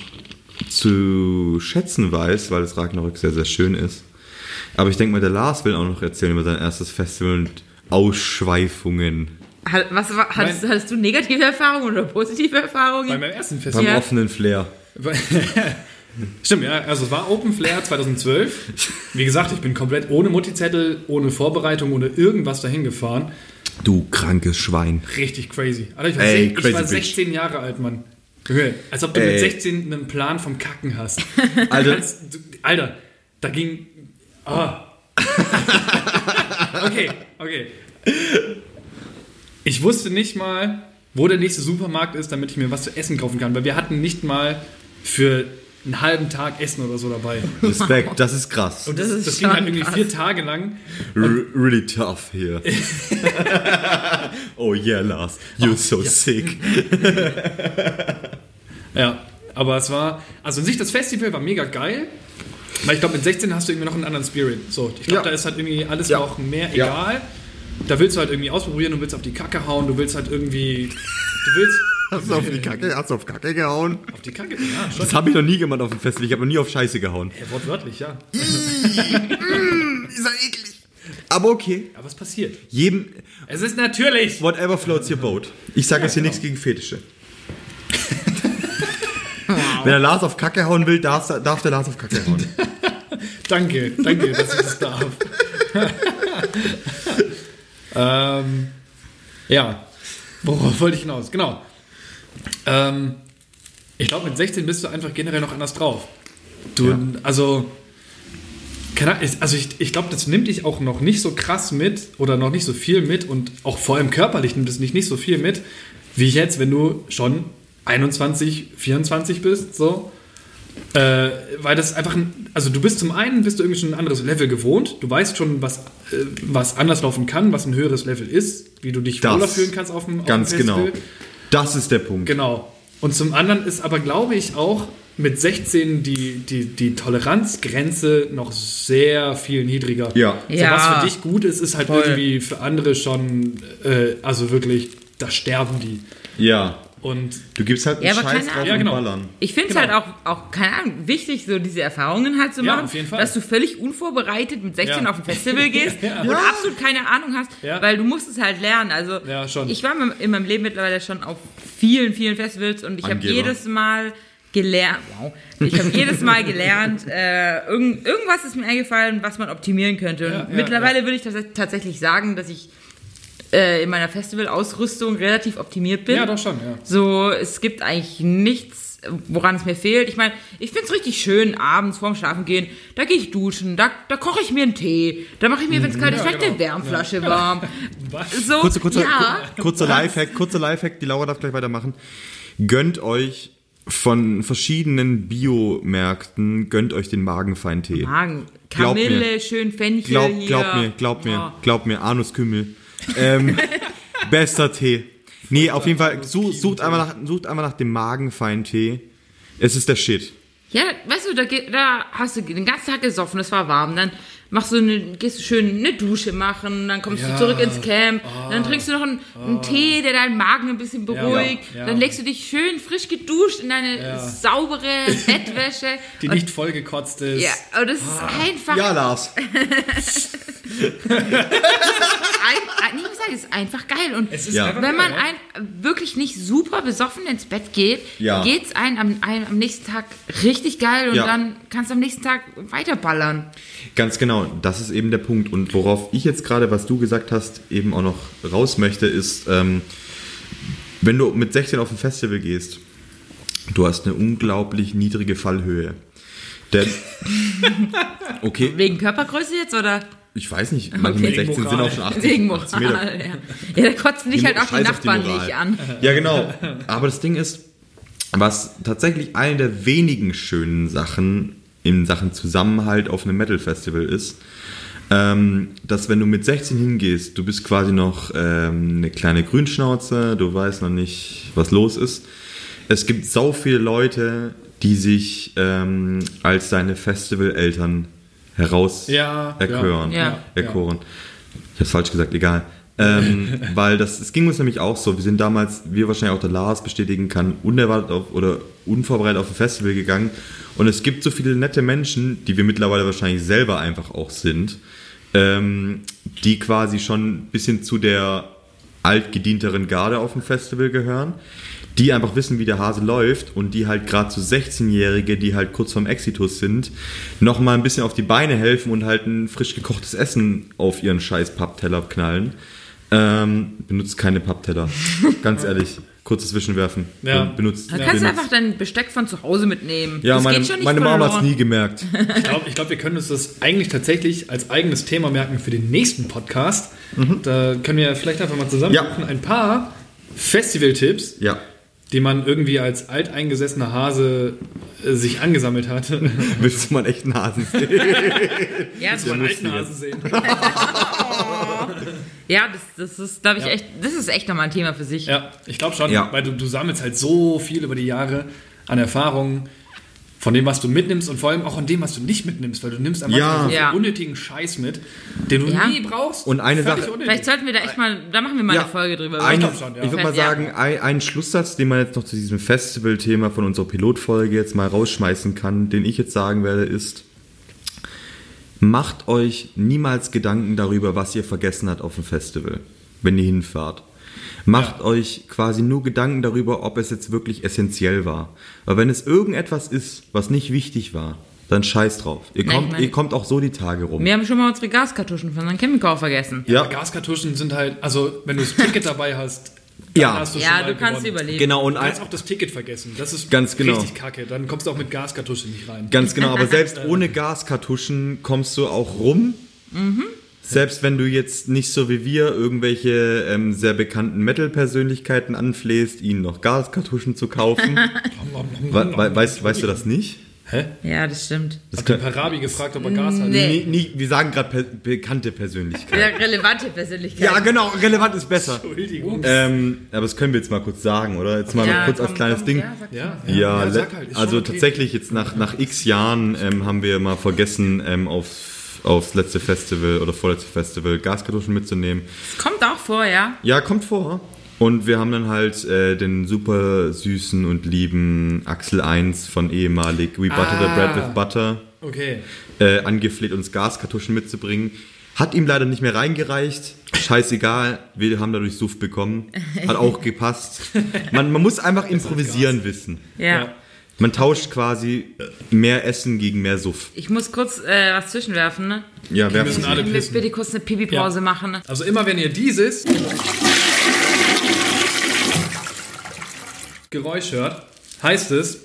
zu schätzen weiß, weil das Ragnarök sehr, sehr schön ist. Aber ich denke mal, der Lars will auch noch erzählen über sein erstes Festival und Ausschweifungen Hat- Was, hattest, Mein- hattest du negative Erfahrungen oder positive Bei Erfahrungen? meinem ersten beim Festival. Ja. offenen Flair. Stimmt, ja. Also es war Open Flair 2012. Wie gesagt, ich bin komplett ohne Mutti-Zettel, ohne Vorbereitung, ohne irgendwas dahin gefahren. Du krankes Schwein. Richtig crazy. Alter, ich war, Ey, sech- crazy ich war bitch. 16 Jahre alt, Mann. Junge, Als ob du Ey. mit 16 einen Plan vom Kacken hast. Alter, Als, du, Alter, da ging. Ah. okay, okay. Ich wusste nicht mal, wo der nächste Supermarkt ist, damit ich mir was zu essen kaufen kann, weil wir hatten nicht mal für einen halben Tag Essen oder so dabei. Respekt, das ist krass. Und das, Das das, ist ging halt irgendwie vier Tage lang. R really tough here. oh yeah, Lars, you're so sick. Ja, aber es war, also in sich das Festival war mega geil, weil ich glaube mit 16 hast du irgendwie noch einen anderen Spirit. So, ich glaube, Ja. da ist halt irgendwie alles Ja. noch mehr Ja. egal. Da willst du halt irgendwie ausprobieren, du willst auf die Kacke hauen, du willst halt irgendwie, du willst Hast du auf die Kacke, hast du auf Kacke gehauen? auf die Kacke, ja, schon. Das habe ich noch nie gemacht auf dem Festival. Ich habe noch nie auf Scheiße gehauen. Ja, wortwörtlich, ja. Ist ja eklig. Aber okay. Aber was passiert? Jedem, Es ist natürlich. whatever floats your boat. Ich sage jetzt hier nichts gegen Fetische. Wenn der Lars auf Kacke hauen will, darf, darf der Lars auf Kacke hauen. Danke, danke, dass ich das darf. ähm, ja, worauf wollte ich hinaus? Genau. Ähm, ich glaube, mit 16 bist du einfach generell noch anders drauf. Du, Ja. also, keine Ahnung, also ich, ich glaube, das nimmt dich auch noch nicht so krass mit oder noch nicht so viel mit und auch vor allem körperlich nimmt es nicht, nicht so viel mit, wie jetzt, wenn du schon 21, 24 bist, so. Äh, weil das einfach ein, also du bist zum einen, bist du irgendwie schon ein anderes Level gewohnt. Du weißt schon, was, äh, was anders laufen kann, was ein höheres Level ist, wie du dich Das. wohler fühlen kannst auf dem, auf Ganz dem genau. Das ist der Punkt. Genau. Und zum anderen ist aber, glaube ich, auch mit 16 die, die, die Toleranzgrenze noch sehr viel niedriger. Ja. So, Ja. was für dich gut ist, ist halt Voll. irgendwie für andere schon, äh, also wirklich, da sterben die. Ja. Und Du gibst halt einen Ja, Scheiß drauf Ja, und genau. ballern. Ich finde es Genau. halt auch, auch, keine Ahnung, wichtig, so diese Erfahrungen halt zu Ja, machen, auf jeden Fall. dass du völlig unvorbereitet mit 16 Ja. auf ein Festival gehst Ja. und absolut keine Ahnung hast, Ja. weil du musst es halt lernen. Also Ja, schon. ich war in meinem Leben mittlerweile schon auf vielen, vielen Festivals und ich habe jedes Mal gelernt, wow, ich habe jedes Mal gelernt, äh, irgend, irgendwas ist mir eingefallen, was man optimieren könnte. Und Ja, ja, mittlerweile würde ich tats tatsächlich sagen, dass ich äh, in meiner Festivalausrüstung relativ optimiert bin. ja, doch schon, ja. So, es gibt eigentlich nichts, woran es mir fehlt. Ich meine, ich finde es richtig schön, abends vorm Schlafen gehen, da gehe ich duschen, da, da koche ich mir einen Tee, da mache ich mir, wenn es kalt ist, Ja, vielleicht eine genau. Wärmflasche warm. Was? So, Kurzer, kurzer, ja, kur- kurzer Lifehack, kurzer Lifehack, die Laura darf gleich weitermachen. Gönnt euch von verschiedenen Biomärkten, gönnt euch den Magenfeintee. Magen, Glaub mir. Kamille, schön Fenchel Glaub, hier. glaub mir, glaub mir, Oh. glaub mir, Anuskümmel. Ähm, bester Tee. Nee, auf jeden Fall, such, sucht, einmal nach, sucht einmal nach dem Magenfeintee. Es ist der Shit. Ja, weißt du, da, da hast du den ganzen Tag gesoffen, es war warm, dann machst du eine, gehst du schön eine Dusche machen, dann kommst Ja. du zurück ins Camp, dann trinkst du noch einen, einen Tee, der deinen Magen ein bisschen beruhigt, Ja, ja. dann legst du dich schön frisch geduscht in deine Ja. saubere Bettwäsche. Die und, nicht vollgekotzt ist. ja, aber das ist einfach, Lars. ein, ein, ich muss sagen, es ist einfach geil und Es ist Ja. einfach wenn man geil, ein, wirklich nicht super besoffen ins Bett geht, Ja. geht's einem am, einem am nächsten Tag richtig geil und Ja. dann kannst du am nächsten Tag weiterballern. Ganz genau, das ist eben der Punkt. Und worauf ich jetzt gerade, was du gesagt hast, eben auch noch raus möchte, ist, ähm, wenn du mit 16 auf ein Festival gehst, du hast eine unglaublich niedrige Fallhöhe. Denn, okay, Wegen Körpergröße jetzt oder? Ich weiß nicht, manche mit Wegen 16 sind auch schon 80. Wegen 80 Meter. Ja. ja, da kotzen dich Die halt auch die die Nachbarn Moral. nicht an. Ja, genau. Aber das Ding ist, was tatsächlich eine der wenigen schönen Sachen in Sachen Zusammenhalt auf einem Metal-Festival ist, ähm, dass wenn du mit 16 hingehst, du bist quasi noch ähm, eine kleine Grünschnauze, du weißt noch nicht, was los ist. Es gibt sau viele Leute, die sich ähm, als deine Festivaleltern heraus Ja, erkören. ja, ja. erkoren. Ich hab's falsch gesagt, egal. ähm, weil das, es ging uns nämlich auch so. Wir sind damals, wie wahrscheinlich auch der Lars bestätigen kann, unerwartet auf, oder unvorbereitet auf ein Festival gegangen. Und es gibt so viele nette Menschen, die wir mittlerweile wahrscheinlich selber einfach auch sind, ähm, die quasi schon ein bisschen zu der altgedienteren Garde auf dem Festival gehören, die einfach wissen, wie der Hase läuft und die halt gerade so 16-Jährige, die halt kurz vorm Exitus sind, noch mal ein bisschen auf die Beine helfen und halt ein frisch gekochtes Essen auf ihren scheiß Pappteller knallen. Ähm, benutzt keine Pappteller. Ganz ehrlich. Kurzes Zwischenwerfen. Ja. Ben- Benutzt, Da kannst du benutzt. einfach dein Besteck von zu Hause mitnehmen. Ja, das meine, geht schon nicht meine Mama hat es nie gemerkt. Ich glaube, ich glaub, wir können uns das eigentlich tatsächlich als eigenes Thema merken für den nächsten Podcast. Da können wir vielleicht einfach mal zusammen Ja. ein paar Festival-Tipps, Ja. Die man irgendwie als alteingesessener Hase äh, sich angesammelt hat. Willst du mal einen echten Hasen sehen? Ja, das, Man Ja, alten lustiger. Hase sehen. ja, das, das ist, glaube ich, Ja. echt, das ist echt nochmal ein Thema für sich. Ja, ich glaube schon, Ja. weil du, du sammelst halt so viel über die Jahre an Erfahrungen von dem, was du mitnimmst und vor allem auch an dem, was du nicht mitnimmst, weil du nimmst einfach Ja. so Ja. unnötigen Scheiß mit, den du Ja. nie brauchst. Und eine Sache- unnötig. Vielleicht sollten wir da echt mal, da machen wir mal Ja. eine Folge drüber. Ein, glaub schon, ja. Ich würde mal Ja. sagen, ein, ein Schlusssatz, den man jetzt noch zu diesem Festival-Thema von unserer Pilotfolge jetzt mal rausschmeißen kann, den ich jetzt sagen werde, ist, macht euch niemals Gedanken darüber, was ihr vergessen habt auf dem Festival, wenn ihr hinfahrt. Macht Ja. euch quasi nur Gedanken darüber, ob es jetzt wirklich essentiell war. Weil wenn es irgendetwas ist, was nicht wichtig war, dann scheiß drauf. Ihr, Na, ich kommt, mein- ihr kommt auch so die Tage rum. Wir haben schon mal unsere Gaskartuschen von St. Chemical vergessen. Ja, Ja. aber Gaskartuschen sind halt, also wenn du das Ticket dabei hast, dann Ja. hast du Ja, du kannst gewonnen. überleben. Genau, und Du kannst auch das Ticket vergessen. Das ist Ganz genau. richtig kacke. Dann kommst du auch mit Gaskartusche nicht rein. Ganz genau, aber selbst ohne Gaskartuschen kommst du auch rum. Selbst wenn du jetzt nicht so wie wir irgendwelche ähm, sehr bekannten Metal-Persönlichkeiten anflehst, ihnen noch Gaskartuschen zu kaufen. We we weißt, weißt du das nicht? Hä? Ja, das stimmt. Das Hab den kann, Parabi gefragt, ob er Gas hat. Nee. nie, nie, wir sagen gerade per bekannte Persönlichkeiten. Ja, relevante Persönlichkeit. Ja, genau, relevant ist besser. Entschuldigung. Ähm, aber das können wir jetzt mal kurz sagen, oder? Jetzt mal Ja, noch kurz komm, als kleines komm, Ding. Ja, sag Ja. Ja, sag halt, also okay. tatsächlich jetzt nach, nach x Jahren ähm, haben wir mal vergessen, ähm, auf, aufs letzte Festival oder vorletzte Festival Gaskartuschen mitzunehmen. Das kommt auch vor, ja. Ja, kommt vor. Und wir haben dann halt äh, den super süßen und lieben Axel 1 von ehemalig We Butter the Ah. Bread with Butter Okay. äh, angefleht, uns Gaskartuschen mitzubringen. Hat ihm leider nicht mehr reingereicht. Scheißegal, wir haben dadurch Suff bekommen. Hat auch gepasst. Man, man muss einfach improvisieren wissen. Ja. Ja. Man tauscht quasi mehr Essen gegen mehr Suff. Ich muss kurz äh, was zwischenwerfen. Ne? Ja, Wir wer müssen alle Ich will pissen. bitte kurz eine Pipi-Pause Ja. machen. Ne? Also immer wenn ihr dieses Geräusch hört, heißt es,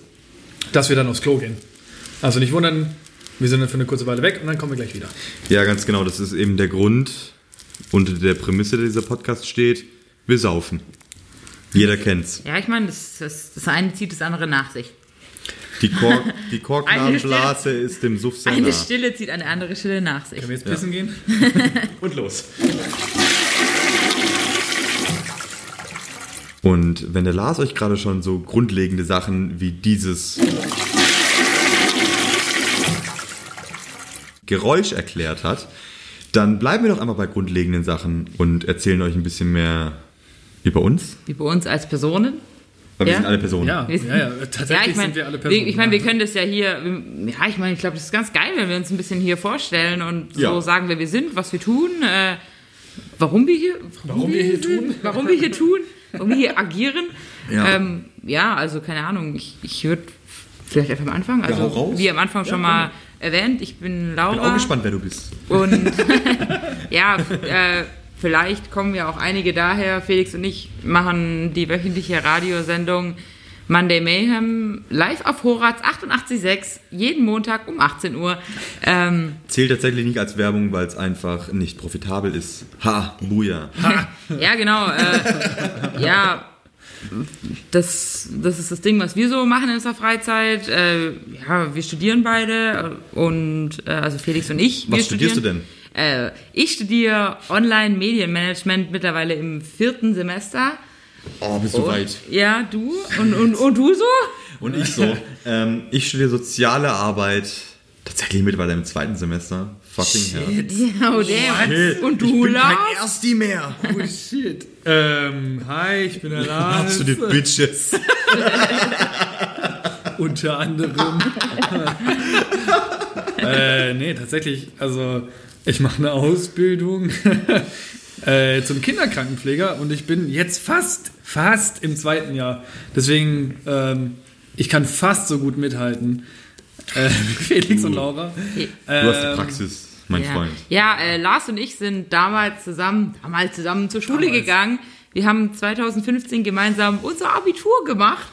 dass wir dann aufs Klo gehen. Also nicht wundern, wir sind dann für eine kurze Weile weg und dann kommen wir gleich wieder. Ja, ganz genau. Das ist eben der Grund, unter der Prämisse, der dieser Podcast steht. Wir saufen. Jeder kennt's. Ja, ich meine, das, das, das eine zieht das andere nach sich. Die, Kork, die Korknabenblase ist dem Suff sehr Eine nah. Stille zieht eine andere Stille nach sich. Können wir jetzt pissen gehen? und los. Und wenn der Lars euch gerade schon so grundlegende Sachen wie dieses Geräusch erklärt hat, dann bleiben wir doch einmal bei grundlegenden Sachen und erzählen euch ein bisschen mehr über uns. Bei uns als Personen. Weil wir Ja. sind alle Personen. Ja, Wir ja, ja, tatsächlich Ja, ich meine, sind wir alle Personen. ich meine, wir können das ja hier, ja, ich meine, ich glaube, das ist ganz geil, wenn wir uns ein bisschen hier vorstellen und so sagen, wer wir sind, was wir tun, äh, warum wir hier, Warum wir hier sind, tun. warum wir hier tun, warum wir hier agieren. Ja. Ähm, ja, also keine Ahnung, ich, ich würde vielleicht einfach am Anfang, also wie am Anfang schon mal erwähnt, ich bin Laura. Bin auch gespannt, wer du bist. Und ja, äh, vielleicht kommen ja auch einige daher. Felix und ich machen die wöchentliche Radiosendung Monday Mayhem live auf Horaz 88.6, jeden Montag um 18 Uhr. Ähm, Zählt tatsächlich nicht als Werbung, weil es einfach nicht profitabel ist. Ha, Buja. ja, genau. Äh, ja, das, das ist das Ding, was wir so machen in unserer Freizeit. Äh, ja, wir studieren beide und äh, also Felix und ich. Was studierst du denn? Äh, ich studiere Online-Medienmanagement mittlerweile im vierten Semester. Oh, bist du weit. Ja, du? Und, und, und du so? Und ich so. ähm, ich studiere soziale Arbeit. Tatsächlich mittlerweile im zweiten Semester. Fucking hell. Oh, damn. Und du, ich bin Lars? kein Ersti mehr. Oh shit. Ähm, hi, ich bin der Lars. Hast du die Bitches? Unter anderem. äh, nee, tatsächlich, also ich mache eine Ausbildung äh, zum Kinderkrankenpfleger und ich bin jetzt fast, fast im zweiten Jahr. Deswegen, ähm, ich kann fast so gut mithalten. Äh, Felix und Laura. Du hast die Ähm, Praxis, mein ja. Freund. Ja, äh, Lars und ich sind damals zusammen, damals zusammen zur Schule Damals. gegangen. Wir haben 2015 gemeinsam unser Abitur gemacht.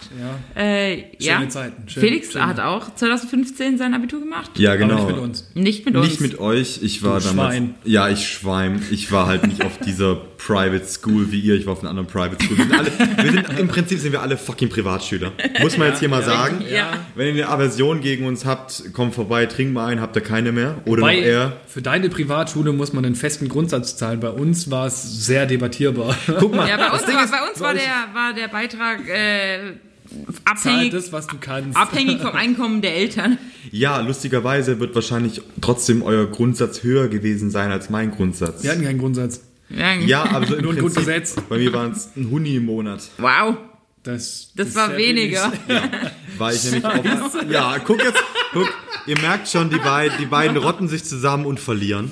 Ja. Äh, ja. Schöne Zeiten, schön- Felix schöne. hat auch 2015 sein Abitur gemacht. Ja, genau. Aber nicht mit uns. Nicht mit uns. Nicht mit euch, ich war Du damals. Schwein. Ja, ich Schwein. Ich war halt nicht auf dieser Private School wie ihr. Ich war auf einer anderen Private School. Wir sind, alle, wir sind im Prinzip sind wir alle fucking Privatschüler. Muss man jetzt hier mal sagen. Ja. Wenn ihr eine Aversion gegen uns habt, kommt vorbei, trinkt mal ein, habt ihr keine mehr. Oder noch Bei, eher. Für deine Privatschule muss man einen festen Grundsatz zahlen. Bei uns war es sehr debattierbar. Guck mal, Ja, bei uns, das war, ist, bei uns war, der, war der Beitrag äh, abhängig, das, was du kannst. abhängig vom Einkommen der Eltern. ja, lustigerweise wird wahrscheinlich trotzdem euer Grundsatz höher gewesen sein als mein Grundsatz. Wir hatten keinen Grundsatz. Ja, Ja, aber so im Nur ein Grundgesetz. Bei mir waren es ein Huni im Monat. Wow, Das, das, ist war weniger. wenig. War ich nämlich auf. Ja, guck jetzt, guck, ihr merkt schon, die, beid, die beiden rotten sich zusammen und verlieren.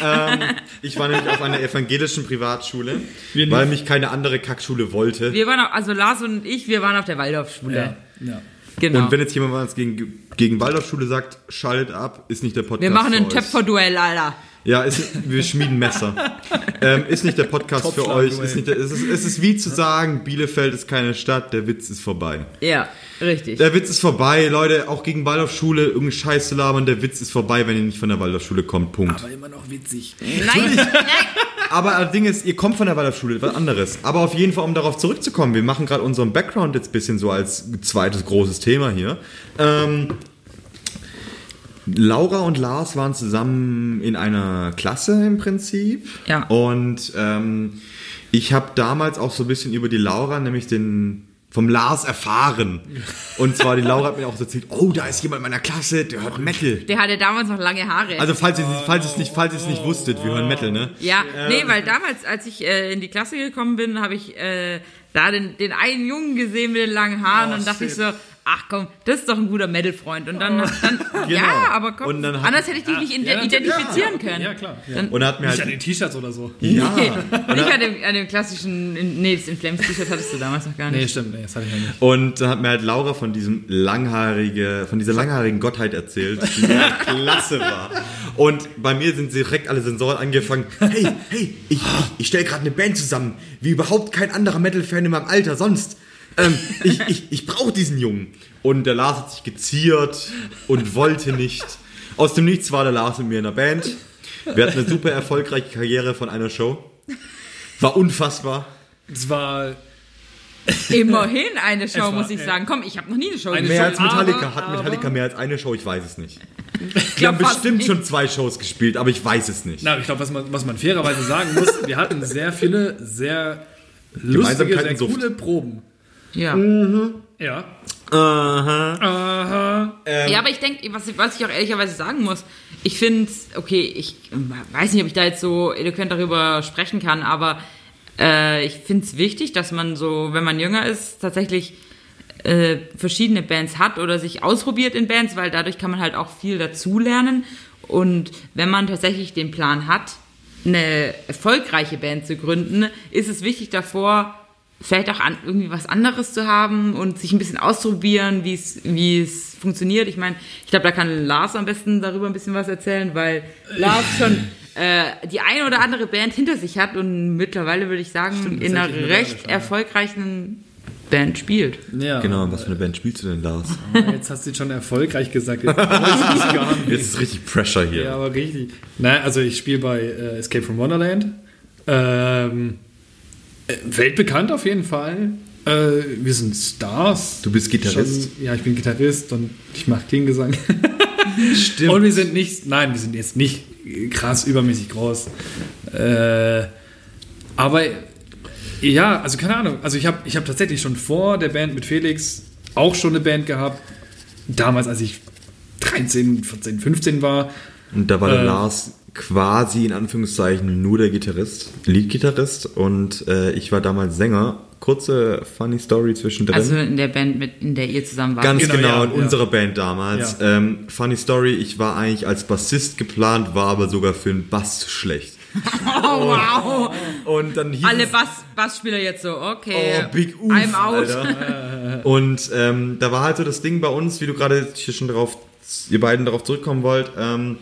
ähm, ich war nämlich auf einer evangelischen Privatschule, weil mich keine andere Kackschule wollte. Wir waren, auf, also Lars und ich, wir waren auf der Waldorfschule. Ja, ja. Genau. Und wenn jetzt jemand was gegen, gegen Waldorfschule sagt, schaltet ab, ist nicht der Podcast. wir machen ein. Töpferduell, Alter. Ja, ist, wir schmieden Messer. ähm, ist nicht der Podcast für euch. Ist nicht der, es, ist, es ist wie zu sagen, Bielefeld ist keine Stadt, der Witz ist vorbei. Ja, richtig. Der Witz ist vorbei, Leute. Auch gegen Waldorfschule irgendeine Scheiße labern. Der Witz ist vorbei, wenn ihr nicht von der Waldorfschule kommt. Punkt. Aber immer noch witzig. Nein, nein. Aber das Ding ist, ihr kommt von der Waldorfschule, was anderes. Aber auf jeden Fall, um darauf zurückzukommen, wir machen gerade unseren Background jetzt ein bisschen so als zweites großes Thema hier. Ähm, Laura und Lars waren zusammen in einer Klasse im Prinzip. Ja. Und ähm, ich habe damals auch so ein bisschen über die Laura, nämlich den vom Lars erfahren. Und zwar die Laura hat mir auch so erzählt, oh, da ist jemand in meiner Klasse, der hört Metal. Der hatte damals noch lange Haare. Also falls ihr falls es nicht falls ihr es nicht wusstet, wir hören Metal, ne? ja, nee, weil damals, als ich äh, in die Klasse gekommen bin, habe ich äh, da den, den einen Jungen gesehen mit den langen Haaren Oh, und dachte ich shit. so, ach komm, das ist doch ein guter Metal-Freund. Und dann, dann ja, aber komm, Und dann hat- anders hätte ich dich nicht Ja, identifizieren können. Ja, klar. Ja. Dann, Und er hat mir Nicht halt an den T-Shirts oder so. ja, nee, nicht an dem, an dem klassischen, nee, das In Flames T-Shirt hattest du damals noch gar Nee, nicht. stimmt, nee, das hatte ich ja nicht. Und dann hat mir halt Laura von diesem langhaarige, von dieser langhaarigen Gottheit erzählt, die sehr klasse war. Und bei mir sind direkt alle Sensoren angefangen. Hey, hey, ich, ich, ich stelle gerade eine Band zusammen, wie überhaupt kein anderer Metal-Fan in meinem Alter sonst. Ähm, ich ich, ich brauche diesen Jungen. Und der Lars hat sich geziert und wollte nicht. Aus dem Nichts war der Lars mit mir in der Band. Wir hatten eine super erfolgreiche Karriere von einer Show. War unfassbar. Es war Immerhin eine Show, war, muss ich äh, sagen. Komm, ich habe noch nie eine Show eine Mehr als Metallica. aber- Hat Metallica mehr als eine Show? Ich weiß es nicht. Ich Die haben bestimmt nicht. schon zwei Shows gespielt, aber ich weiß es nicht. Na, ich glaube, was man, was man fairerweise sagen muss, wir hatten sehr viele, sehr lustige, sehr Sucht. coole Proben. Ja. Ja. Aha. Aha. ja, aber ich denke, was, ich- was ich auch ehrlicherweise sagen muss, ich finde, okay, ich weiß nicht, ob ich da jetzt so eloquent darüber sprechen kann, aber äh, ich finde es wichtig, dass man so, wenn man jünger ist, tatsächlich äh, verschiedene Bands hat oder sich ausprobiert in Bands, weil dadurch kann man halt auch viel dazulernen. Und wenn man tatsächlich den Plan hat, eine erfolgreiche Band zu gründen, ist es wichtig davor, vielleicht auch an, irgendwie was anderes zu haben und sich ein bisschen auszuprobieren, wie es wie es funktioniert. Ich meine, ich glaube, da kann Lars am besten darüber ein bisschen was erzählen, weil Lars schon äh, die eine oder andere Band hinter sich hat und mittlerweile würde ich sagen, Stimmt, in einer recht schon, erfolgreichen Band spielt. Ja. Genau, was für eine Band spielst du denn, Lars? Jetzt hast du schon erfolgreich gesagt. Jetzt. Jetzt ist richtig Pressure hier. Ja, aber richtig. Nein, also ich spiele bei äh, Escape from Wonderland. Ähm, äh, weltbekannt auf jeden Fall. Äh, wir sind Stars. Du bist Gitarrist? Schon, ja, ich bin Gitarrist und ich mache Klingesang. Stimmt. Und wir sind nicht, nein, wir sind jetzt nicht krass übermäßig groß. Äh, aber ja, also keine Ahnung. Also ich habe ich hab tatsächlich schon vor der Band mit Felix auch schon eine Band gehabt. Damals, als ich 13, 14, 15 war. Und da war der Äh, Lars quasi in Anführungszeichen nur der Gitarrist, Leadgitarrist und äh, ich war damals Sänger. Kurze funny Story zwischendrin. Also in der Band, mit, in der ihr zusammen wart. Ganz Genau, genau, ja, in ja. unserer Band damals. Ja. Ähm, funny Story, ich war eigentlich als Bassist geplant, war aber sogar für den Bass schlecht. Oh, wow. Und dann hieß Alle Bass, Bassspieler jetzt so, okay. Oh, Big Oof, I'm out. Alter. Und ähm, da war halt so das Ding bei uns, wie du gerade hier schon drauf, ihr beiden darauf zurückkommen wollt, ähm,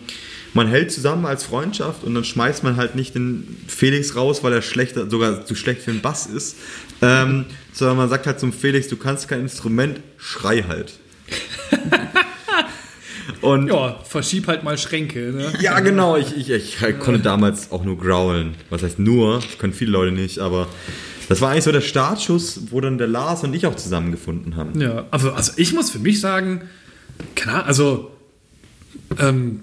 man hält zusammen als Freundschaft und dann schmeißt man halt nicht den Felix raus, weil er schlechter, sogar zu schlecht für den Bass ist, ähm, sondern man sagt halt zum Felix, du kannst kein Instrument, schrei halt. und Ja, verschieb halt mal Schränke. Ne? ja, genau. Ich, ich, ich konnte damals auch nur growlen. Was heißt nur? Das können viele Leute nicht, aber das war eigentlich so der Startschuss, wo dann der Lars und ich auch zusammengefunden haben. Ja, also, also ich muss für mich sagen, Ahnung, also ähm,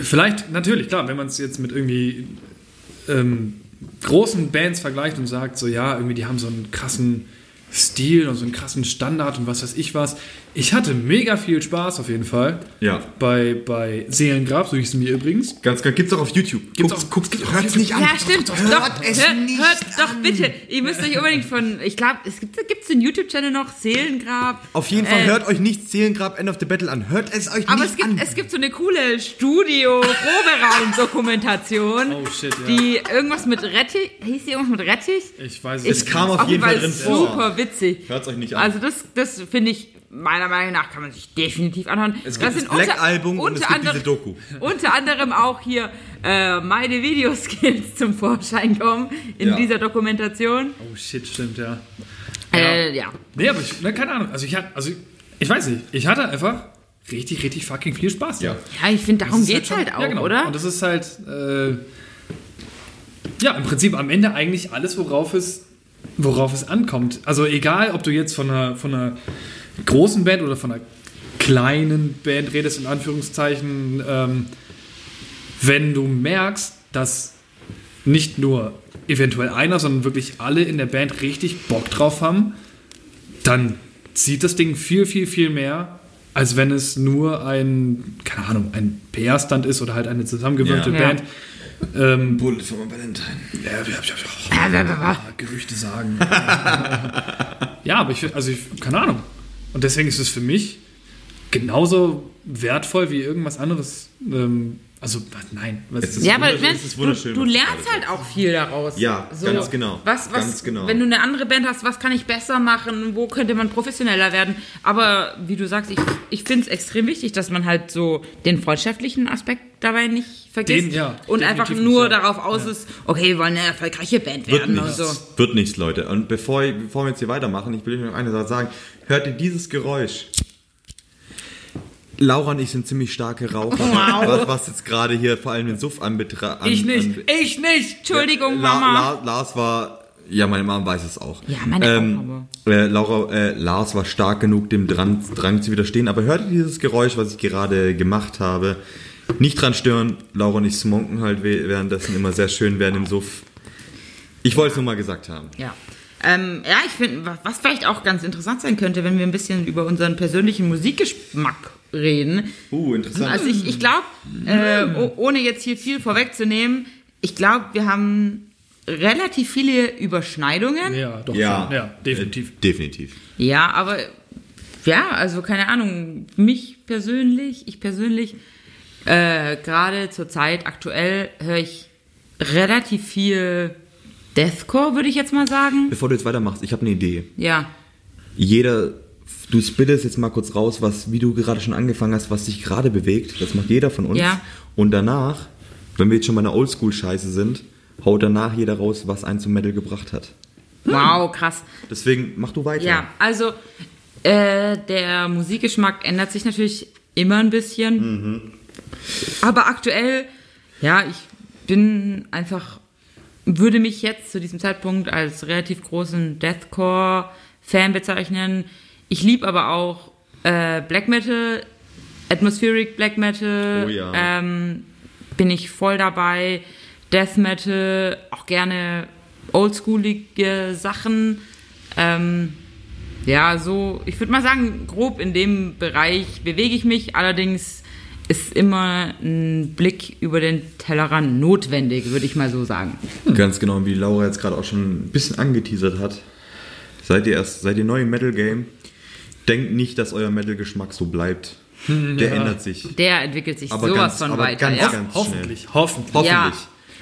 vielleicht, natürlich, klar, wenn man es jetzt mit irgendwie ähm, großen Bands vergleicht und sagt, so ja, irgendwie die haben so einen krassen Stil und so einen krassen Standard und was weiß ich was. Ich hatte mega viel Spaß auf jeden Fall. Ja. Bei, bei Seelengrab, so hieß es mir übrigens. Ganz klar, gibt's auch auf YouTube. Gibt's guckt's, auch- guckt's, gibt's hört's nicht an. Ja, stimmt. Doch, Hört hört, es hört, nicht doch an. bitte. Ihr müsst euch unbedingt von, ich glaube, es gibt gibt's den YouTube-Channel noch, Seelengrab. Auf jeden Fall Äh, hört euch nicht Seelengrab End of the Battle an. Hört es euch Aber nicht es gibt, an. es gibt so eine coole Studio-Proberaum-Dokumentation, Oh, shit, ja. die irgendwas mit Rettich, hieß die irgendwas mit Rettich? Ich weiß es kam auf jeden Fall drin vor. super witzig. Hört's euch nicht an. Also das, das finde ich, meiner Meinung nach kann man sich definitiv anhören. Es das gibt das Black-Album und es gibt diese Doku. Unter anderem auch hier äh, meine Videoskills zum Vorschein kommen in Ja. dieser Dokumentation. Oh shit, stimmt, ja. Äh, ja. Nee, aber ich, ne, keine Ahnung. Also ich hatte, also ich weiß nicht, ich hatte einfach richtig, richtig fucking viel Spaß. Ja. Ja, ich finde, darum Das geht's schon- halt auch, ja, genau. oder? Und das ist halt, äh, ja, im Prinzip am Ende eigentlich alles, worauf es, worauf es ankommt. Also egal, ob du jetzt von einer, von einer großen Band oder von einer kleinen Band redest, in Anführungszeichen, ähm, wenn du merkst, dass nicht nur eventuell einer, sondern wirklich alle in der Band richtig Bock drauf haben, dann zieht das Ding viel, viel, viel mehr, als wenn es nur ein, keine Ahnung, ein PR-Stand ist oder halt eine zusammengewürfelte Ja. Band. Ähm, Bullet for Valentine. ja, ja, ja, ja, ja, Gerüchte sagen. ja, aber ich, also ich, keine Ahnung. Und deswegen ist es für mich genauso wertvoll wie irgendwas anderes. Ähm, also, nein. Was, Es ist Ja, aber wunderschön, wenn, es ist du, wunderschön, du lernst halt auch viel daraus. Ja, ganz genau. Was, was, Ganz genau. Wenn du eine andere Band hast, was kann ich besser machen? Wo könnte man professioneller werden? Aber wie du sagst, ich, ich finde es extrem wichtig, dass man halt so den freundschaftlichen Aspekt dabei nicht vergisst. Den, ja, und einfach nur ja. darauf aus ist, okay, wir wollen eine erfolgreiche Band Wird werden und nichts. so. Wird nichts, Leute. Und bevor, bevor wir jetzt hier weitermachen, ich will euch noch eine Sache sagen. Hört ihr dieses Geräusch? Laura und ich sind ziemlich starke Raucher. Was, was jetzt gerade hier vor allem den Suff anbetrifft. An, ich nicht, An, ich nicht. Entschuldigung, La, Mama. La, Lars war, ja, meine Mama weiß es auch. Ja, meine ähm, äh, Laura, äh, Lars war stark genug, dem Drang, Drang zu widerstehen. Aber hört ihr dieses Geräusch, was ich gerade gemacht habe? Nicht dran stören. Laura und ich smonken halt währenddessen immer sehr schön während dem Suff. Ich wollte es nur mal gesagt haben. Ja. Ähm, ja, ich finde, wa- was vielleicht auch ganz interessant sein könnte, wenn wir ein bisschen über unseren persönlichen Musikgeschmack reden. Uh, interessant. Also ich, ich glaube, äh, oh- ohne jetzt hier viel vorwegzunehmen, ich glaube, wir haben relativ viele Überschneidungen. Ja, Ja, doch. ja, Schon. Ja, definitiv. Äh, definitiv. aber ja, also keine Ahnung, mich persönlich, ich persönlich, äh, gerade zur Zeit aktuell höre ich relativ viel Deathcore, würde ich jetzt mal sagen. Bevor du jetzt weitermachst, ich habe eine Idee. Ja. Jeder, du spittest jetzt mal kurz raus, was, wie du gerade schon angefangen hast, was dich gerade bewegt. Das macht jeder von uns. Ja. Und danach, wenn wir jetzt schon bei einer Oldschool-Scheiße sind, haut danach jeder raus, was einen zum Metal gebracht hat. Wow, krass. Deswegen mach du weiter. Ja, also äh, der Musikgeschmack ändert sich natürlich immer ein bisschen. Aber aktuell, ja, ich bin einfach, würde mich jetzt zu diesem Zeitpunkt als relativ großen Deathcore-Fan bezeichnen. Ich liebe aber auch äh, Black Metal, Atmospheric Black Metal. Oh ja. ähm, bin ich voll dabei. Death Metal, auch gerne oldschoolige Sachen. Ähm, ja, so, ich würde mal sagen, grob in dem Bereich bewege ich mich. Allerdings ist immer ein Blick über den Tellerrand notwendig, würde ich mal so sagen. Ganz genau, wie Laura jetzt gerade auch schon ein bisschen angeteasert hat. Seid ihr erst, seid ihr neu im Metal Game? Denkt nicht, dass euer Metal-Geschmack so bleibt. Der ändert sich. Der entwickelt sich Aber sowas ganz- von aber weiter. ganz, ja. ganz- Hoffentlich, hoffentlich. Hoffentlich. Ja.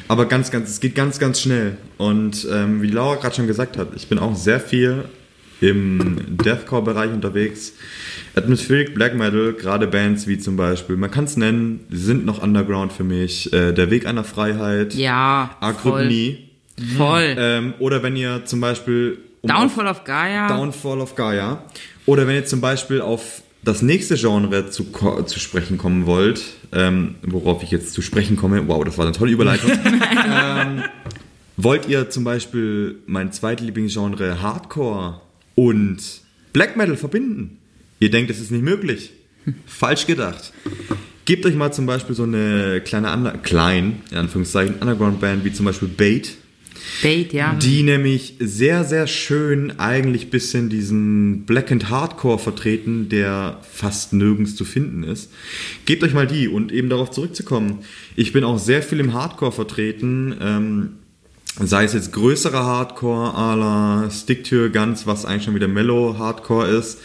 Aber ganz, ganz, es geht ganz, ganz schnell. Und ähm, wie Laura gerade schon gesagt hat, ich bin auch sehr viel im Deathcore-Bereich unterwegs. Atmospheric Black Metal, gerade Bands wie zum Beispiel, man kann es nennen, sind noch Underground für mich. Äh, Der Weg einer Freiheit, ja, voll. Agrypnie. voll. Ähm, oder wenn ihr zum Beispiel um auf- Downfall of Gaia. Downfall of Gaia. Oder wenn ihr zum Beispiel auf das nächste Genre zu, zu sprechen kommen wollt, ähm, worauf ich jetzt zu sprechen komme, wow, das war eine tolle Überleitung. ähm, wollt ihr zum Beispiel mein zweitlieblingsgenre Hardcore und Black Metal verbinden? Ihr denkt, es ist nicht möglich. Falsch gedacht. Gebt euch mal zum Beispiel so eine kleine, Under klein, in Anführungszeichen, Underground-Band wie zum Beispiel Bait. Bait, ja. Die nämlich sehr, sehr schön eigentlich bisschen diesen Black and Hardcore vertreten, der fast nirgends zu finden ist. Gebt euch mal die und eben darauf zurückzukommen. Ich bin auch sehr viel im Hardcore vertreten, ähm, sei es jetzt größerer Hardcore à la Stick to Your Guns, was eigentlich schon wieder Mellow Hardcore ist.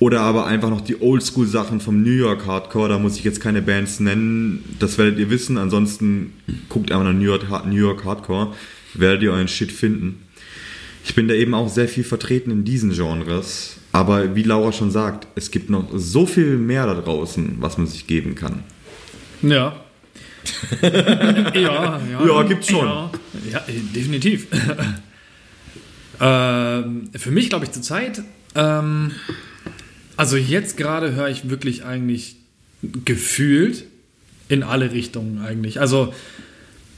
Oder aber einfach noch die Oldschool-Sachen vom New York Hardcore. Da muss ich jetzt keine Bands nennen. Das werdet ihr wissen. Ansonsten guckt einfach nach New York, New York Hardcore. Werdet ihr euren Shit finden. Ich bin da eben auch sehr viel vertreten in diesen Genres. Aber wie Laura schon sagt, es gibt noch so viel mehr da draußen, was man sich geben kann. Ja. ja, ja. Ja, gibt's schon. Ja, ja definitiv. ähm, für mich, glaube ich, zur Zeit, ähm, also jetzt gerade höre ich wirklich eigentlich gefühlt in alle Richtungen eigentlich. Also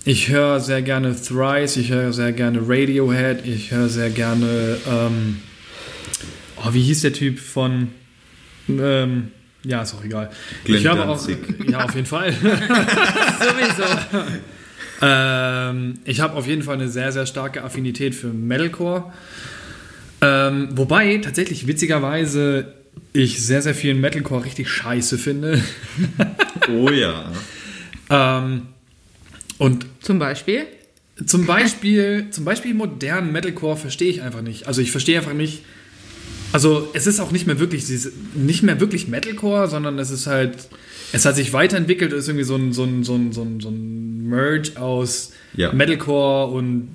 ich höre sehr gerne Thrice, ich höre sehr gerne Radiohead, ich höre sehr gerne, ähm, oh, wie hieß der Typ von, ähm, ja, ist auch egal. Glenn ich höre auch, ja, auf jeden Fall. Sowieso. Ähm, ich habe auf jeden Fall eine sehr, sehr starke Affinität für Metalcore. Ähm, wobei tatsächlich witzigerweise ich sehr, sehr viel Metalcore richtig scheiße finde. Oh ja. ähm, und Zum Beispiel. zum Beispiel, zum Beispiel modernen Metalcore verstehe ich einfach nicht. Also ich verstehe einfach nicht. Also es ist auch nicht mehr wirklich nicht mehr wirklich Metalcore, sondern es ist halt, es hat sich weiterentwickelt, es ist irgendwie so ein, so ein, so ein, so ein, so ein Merge aus Ja. Metalcore und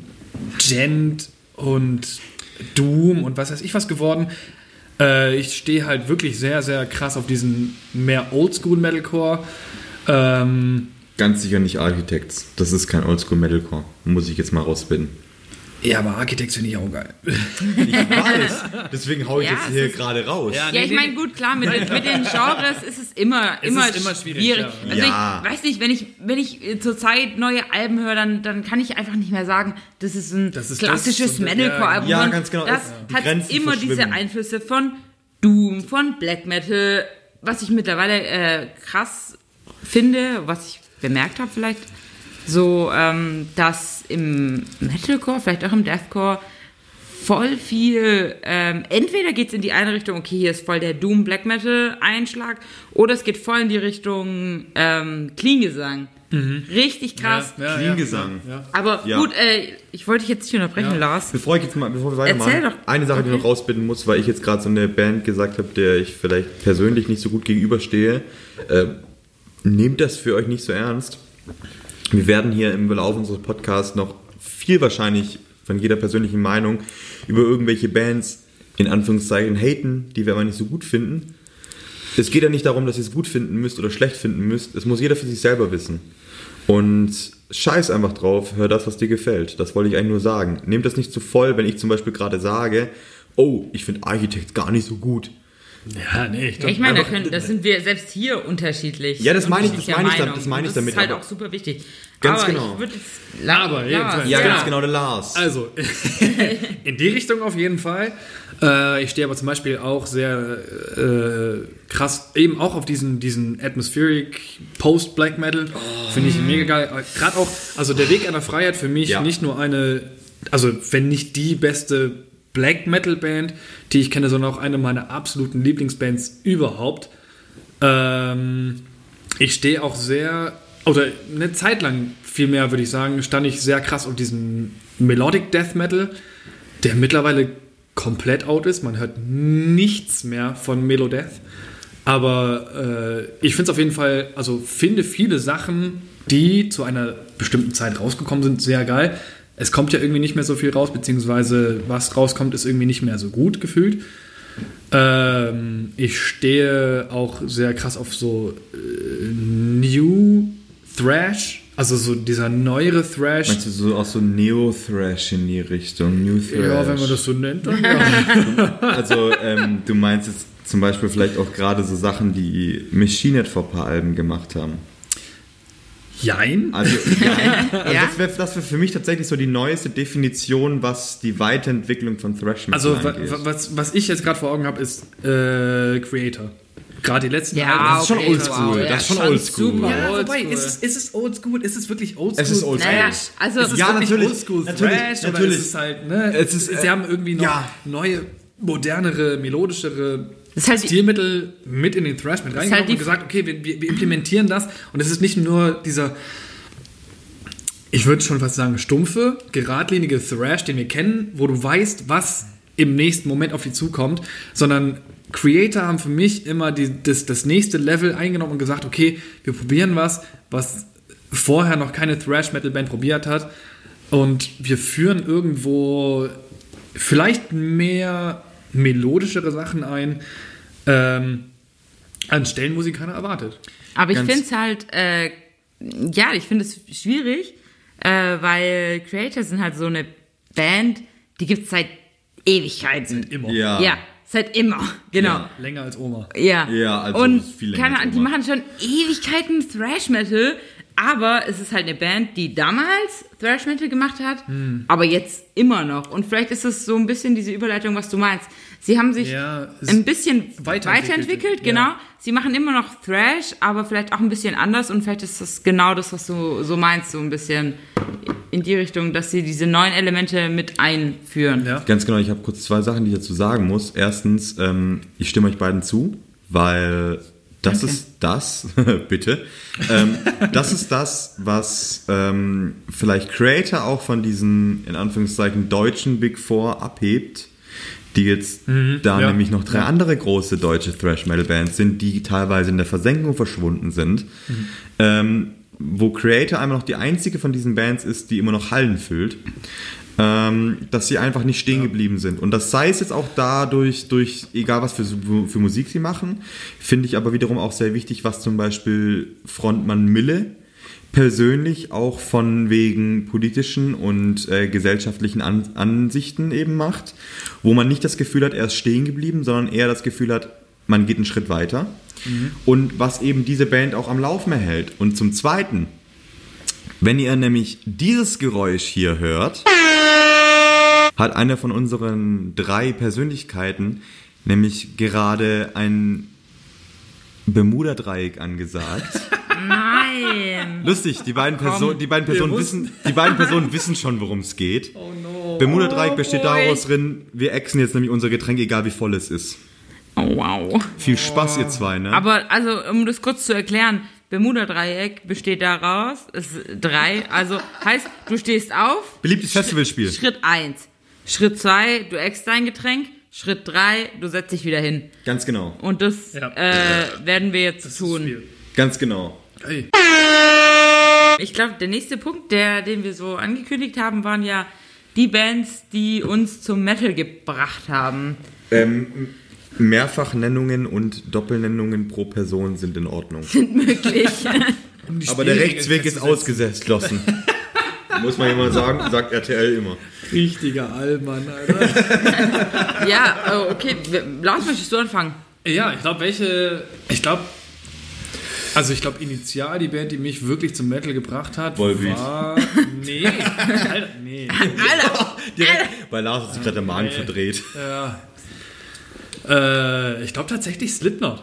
Gent und Doom und was weiß ich was geworden. Äh, ich stehe halt wirklich sehr, sehr krass auf diesen mehr Oldschool Metalcore. Ähm, Ganz sicher nicht Architects. Das ist kein Oldschool Metalcore. Muss ich jetzt mal rausbinden. ja, aber Architects finde ich auch geil. Ich weiß. Deswegen hau ich Ja, jetzt hier gerade raus. Ja, Ja, nee, ich meine, gut, klar, mit, den- mit den Genres ist es immer, Es immer, ist immer schwierig, schwierig. Also Ja. ich weiß nicht, wenn ich, wenn ich äh, zurzeit neue Alben höre, dann, dann kann ich einfach nicht mehr sagen, das ist ein Das ist klassisches Metalcore-Album. ja. Ganz genau. Das hat Grenzen immer diese. Einflüsse von Doom, von Black Metal, was ich mittlerweile äh, krass finde, was ich bemerkt habe vielleicht, so, ähm, dass im Metalcore, vielleicht auch im Deathcore, voll viel, ähm, entweder geht es in die eine Richtung, okay, hier ist voll der Doom Black Metal Einschlag, oder es geht voll in die Richtung ähm, Clean Gesang. Richtig krass. Ja, Clean Gesang. Ja. Aber Ja. gut, äh, ich wollte dich jetzt nicht unterbrechen, Ja. Lars. Bevor ich jetzt mal, bevor wir weitermachen, Erzähl doch. eine Sache, die ich Okay. noch rausbinden muss, weil ich jetzt gerade so eine Band gesagt habe, der ich vielleicht persönlich nicht so gut gegenüberstehe. Äh, nehmt das für euch nicht so ernst. Wir werden hier im Verlauf unseres Podcasts noch viel wahrscheinlich von jeder persönlichen Meinung über irgendwelche Bands in Anführungszeichen haten, die wir aber nicht so gut finden. Es geht ja nicht darum, dass ihr es gut finden müsst oder schlecht finden müsst. Es muss jeder für sich selber wissen. Und scheiß einfach drauf, hör das, was dir gefällt. Das wollte ich eigentlich nur sagen. Nehmt das nicht zu voll, wenn ich zum Beispiel gerade sage, oh, ich finde Architect gar nicht so gut. Ja, nee, ich Ja, glaub, ich meine, da, können, das sind wir selbst hier unterschiedlich. Ja, das meine ich- das meine ich dann- das meine ich damit, Das ist halt auch super wichtig. Ganz aber genau. Jetzt, La- Aber Lars, jedenfalls- Ja, Ja. ganz genau, der Lars. Also, in die Richtung auf jeden Fall. Äh, ich stehe aber zum Beispiel auch sehr äh, krass eben auch auf diesen, diesen Atmospheric Post-Black Metal. Finde ich mega geil. Gerade auch, also der Weg einer Freiheit für mich Ja. nicht nur eine, also wenn nicht die beste Black Metal Band, die ich kenne, sondern auch eine meiner absoluten Lieblingsbands überhaupt. Ähm, ich stehe auch sehr, oder eine Zeit lang vielmehr würde ich sagen, stand ich sehr krass auf diesen Melodic Death Metal, der mittlerweile komplett out ist. Man hört nichts mehr von Melodeath. Aber äh, ich finde es auf jeden Fall, also finde viele Sachen, die zu einer bestimmten Zeit rausgekommen sind, sehr geil. Es kommt ja irgendwie nicht mehr so viel raus, beziehungsweise was rauskommt, ist irgendwie nicht mehr so gut gefühlt. Ähm, ich stehe auch sehr krass auf so äh, New Thrash, also so dieser neuere Thrash. Meinst du so auch so Neo-Thrash in die Richtung? New Thrash? Ja, wenn man das so nennt, dann ja. Also, ähm, du meinst jetzt zum Beispiel vielleicht auch gerade so Sachen, die Machine Head vor ein paar Alben gemacht haben. Jein. Also, ja, also Ja. das wäre das wär für mich tatsächlich so die neueste Definition, was die Weiterentwicklung von Thrash Metal Also, angeht. wa- was, was ich jetzt gerade vor Augen habe, ist äh, Creator. Gerade die letzten Ja, Alben. ist schon okay, oldschool, wow, das ja, ist schon oldschool. Super Ja, wobei, oldschool. ist es, ist es oldschool? Ist es wirklich oldschool? Es ist oldschool. Naja, also Ist es Ja, wirklich natürlich, oldschool natürlich, Thrash natürlich. ist es halt, ne? Es ist, Sie äh, haben irgendwie noch ja. neue, modernere, melodischere Das halt Stilmittel mit in den Thrash mit reingenommen halt und gesagt, okay, wir, wir wir implementieren das. Und es ist nicht nur dieser ich würde schon fast sagen, stumpfe, geradlinige Thrash, den wir kennen, wo du weißt, was im nächsten Moment auf dich zukommt, sondern Creator haben für mich immer die, das, das nächste Level eingenommen und gesagt, okay, wir probieren was, was vorher noch keine Thrash-Metal-Band probiert hat. Und wir führen irgendwo vielleicht mehr melodischere Sachen ein, ähm, an Stellen, wo sie keiner erwartet. Aber ich finde es halt, äh, ja, ich finde es schwierig, äh, weil Creator sind halt so eine Band, die gibt es seit Ewigkeiten. Immer. ja. Ja, seit immer, genau. Ja. Länger als Oma. Ja, Ja, also und viel länger keine als Ahnung, die Oma. machen schon Ewigkeiten Thrash Metal, aber es ist halt eine Band, die damals Thrash Metal gemacht hat, Hm. aber jetzt immer noch. Und vielleicht ist es so ein bisschen diese Überleitung, was du meinst. Sie haben sich Ja, ein bisschen weiterentwickelt, weiterentwickelt, ja. genau. Sie machen immer noch Thrash, aber vielleicht auch ein bisschen anders und vielleicht ist das genau das, was du so meinst, so ein bisschen in die Richtung, dass sie diese neuen Elemente mit einführen. Ja. Ganz genau, ich habe kurz zwei Sachen, die ich dazu sagen muss. Erstens, ähm, ich stimme euch beiden zu, weil das Danke. ist das, bitte, ähm, das ist das, was ähm, vielleicht Creator auch von diesen, in Anführungszeichen, deutschen Big Four abhebt, die jetzt da ja. nämlich noch drei andere große deutsche Thrash-Metal-Bands sind, die teilweise in der Versenkung verschwunden sind. Ähm, wo Creator einmal noch die einzige von diesen Bands ist, die immer noch Hallen füllt ähm, dass sie einfach nicht stehen geblieben sind. Und das sei es jetzt auch dadurch, durch, egal was für, für Musik sie machen, finde ich aber wiederum auch sehr wichtig, was zum Beispiel Frontmann Mille persönlich auch von wegen politischen und äh, gesellschaftlichen An Ansichten eben macht, wo man nicht das Gefühl hat, er ist stehen geblieben, sondern eher das Gefühl hat, man geht einen Schritt weiter. Und was eben diese Band auch am Laufen erhält. Und zum Zweiten, wenn ihr nämlich dieses Geräusch hier hört, hat einer von unseren drei Persönlichkeiten nämlich gerade ein Bermuda-Dreieck angesagt. Nein! Lustig, die beiden, Perso die beiden Personen wissen, die beiden Personen wissen schon, worum es geht. Oh no. Bermuda-Dreieck besteht boy. daraus drin, wir exen jetzt nämlich unser Getränk, egal wie voll es ist. Oh, wow. Viel Spaß, ihr zwei, ne? Aber also, um das kurz zu erklären, Bermuda-Dreieck besteht daraus, ist drei, also heißt, du stehst auf, Beliebtes Festivalspiel. Schritt eins. Schritt zwei, du eckst dein Getränk. Schritt drei, du setzt dich wieder hin. Ganz genau. Und das Ja. äh, werden wir jetzt tun. Spiel. Ganz genau. Hey. Ich glaube, der nächste Punkt, der, den wir so angekündigt haben, waren ja die Bands, die uns zum Metal gebracht haben. Ähm, Mehrfachnennungen und Doppelnennungen pro Person sind in Ordnung. Möglich. Um die Aber der Rechtsweg ist festzusetzen. ausgeschlossen. Muss man jemand sagen, sagt RTL immer. Richtiger Allmann, Alter. Ja, oh, okay. Lars, möchtest du anfangen? ja, ich glaube, welche. Ich glaube. Also ich glaube, initial die Band, die mich wirklich zum Metal gebracht hat, Volbeat. war... Nee, Alter, nee. Alter! Direkt, bei Lars hat sich gerade der Magen verdreht. Ja. Äh, ich glaube tatsächlich Slipknot.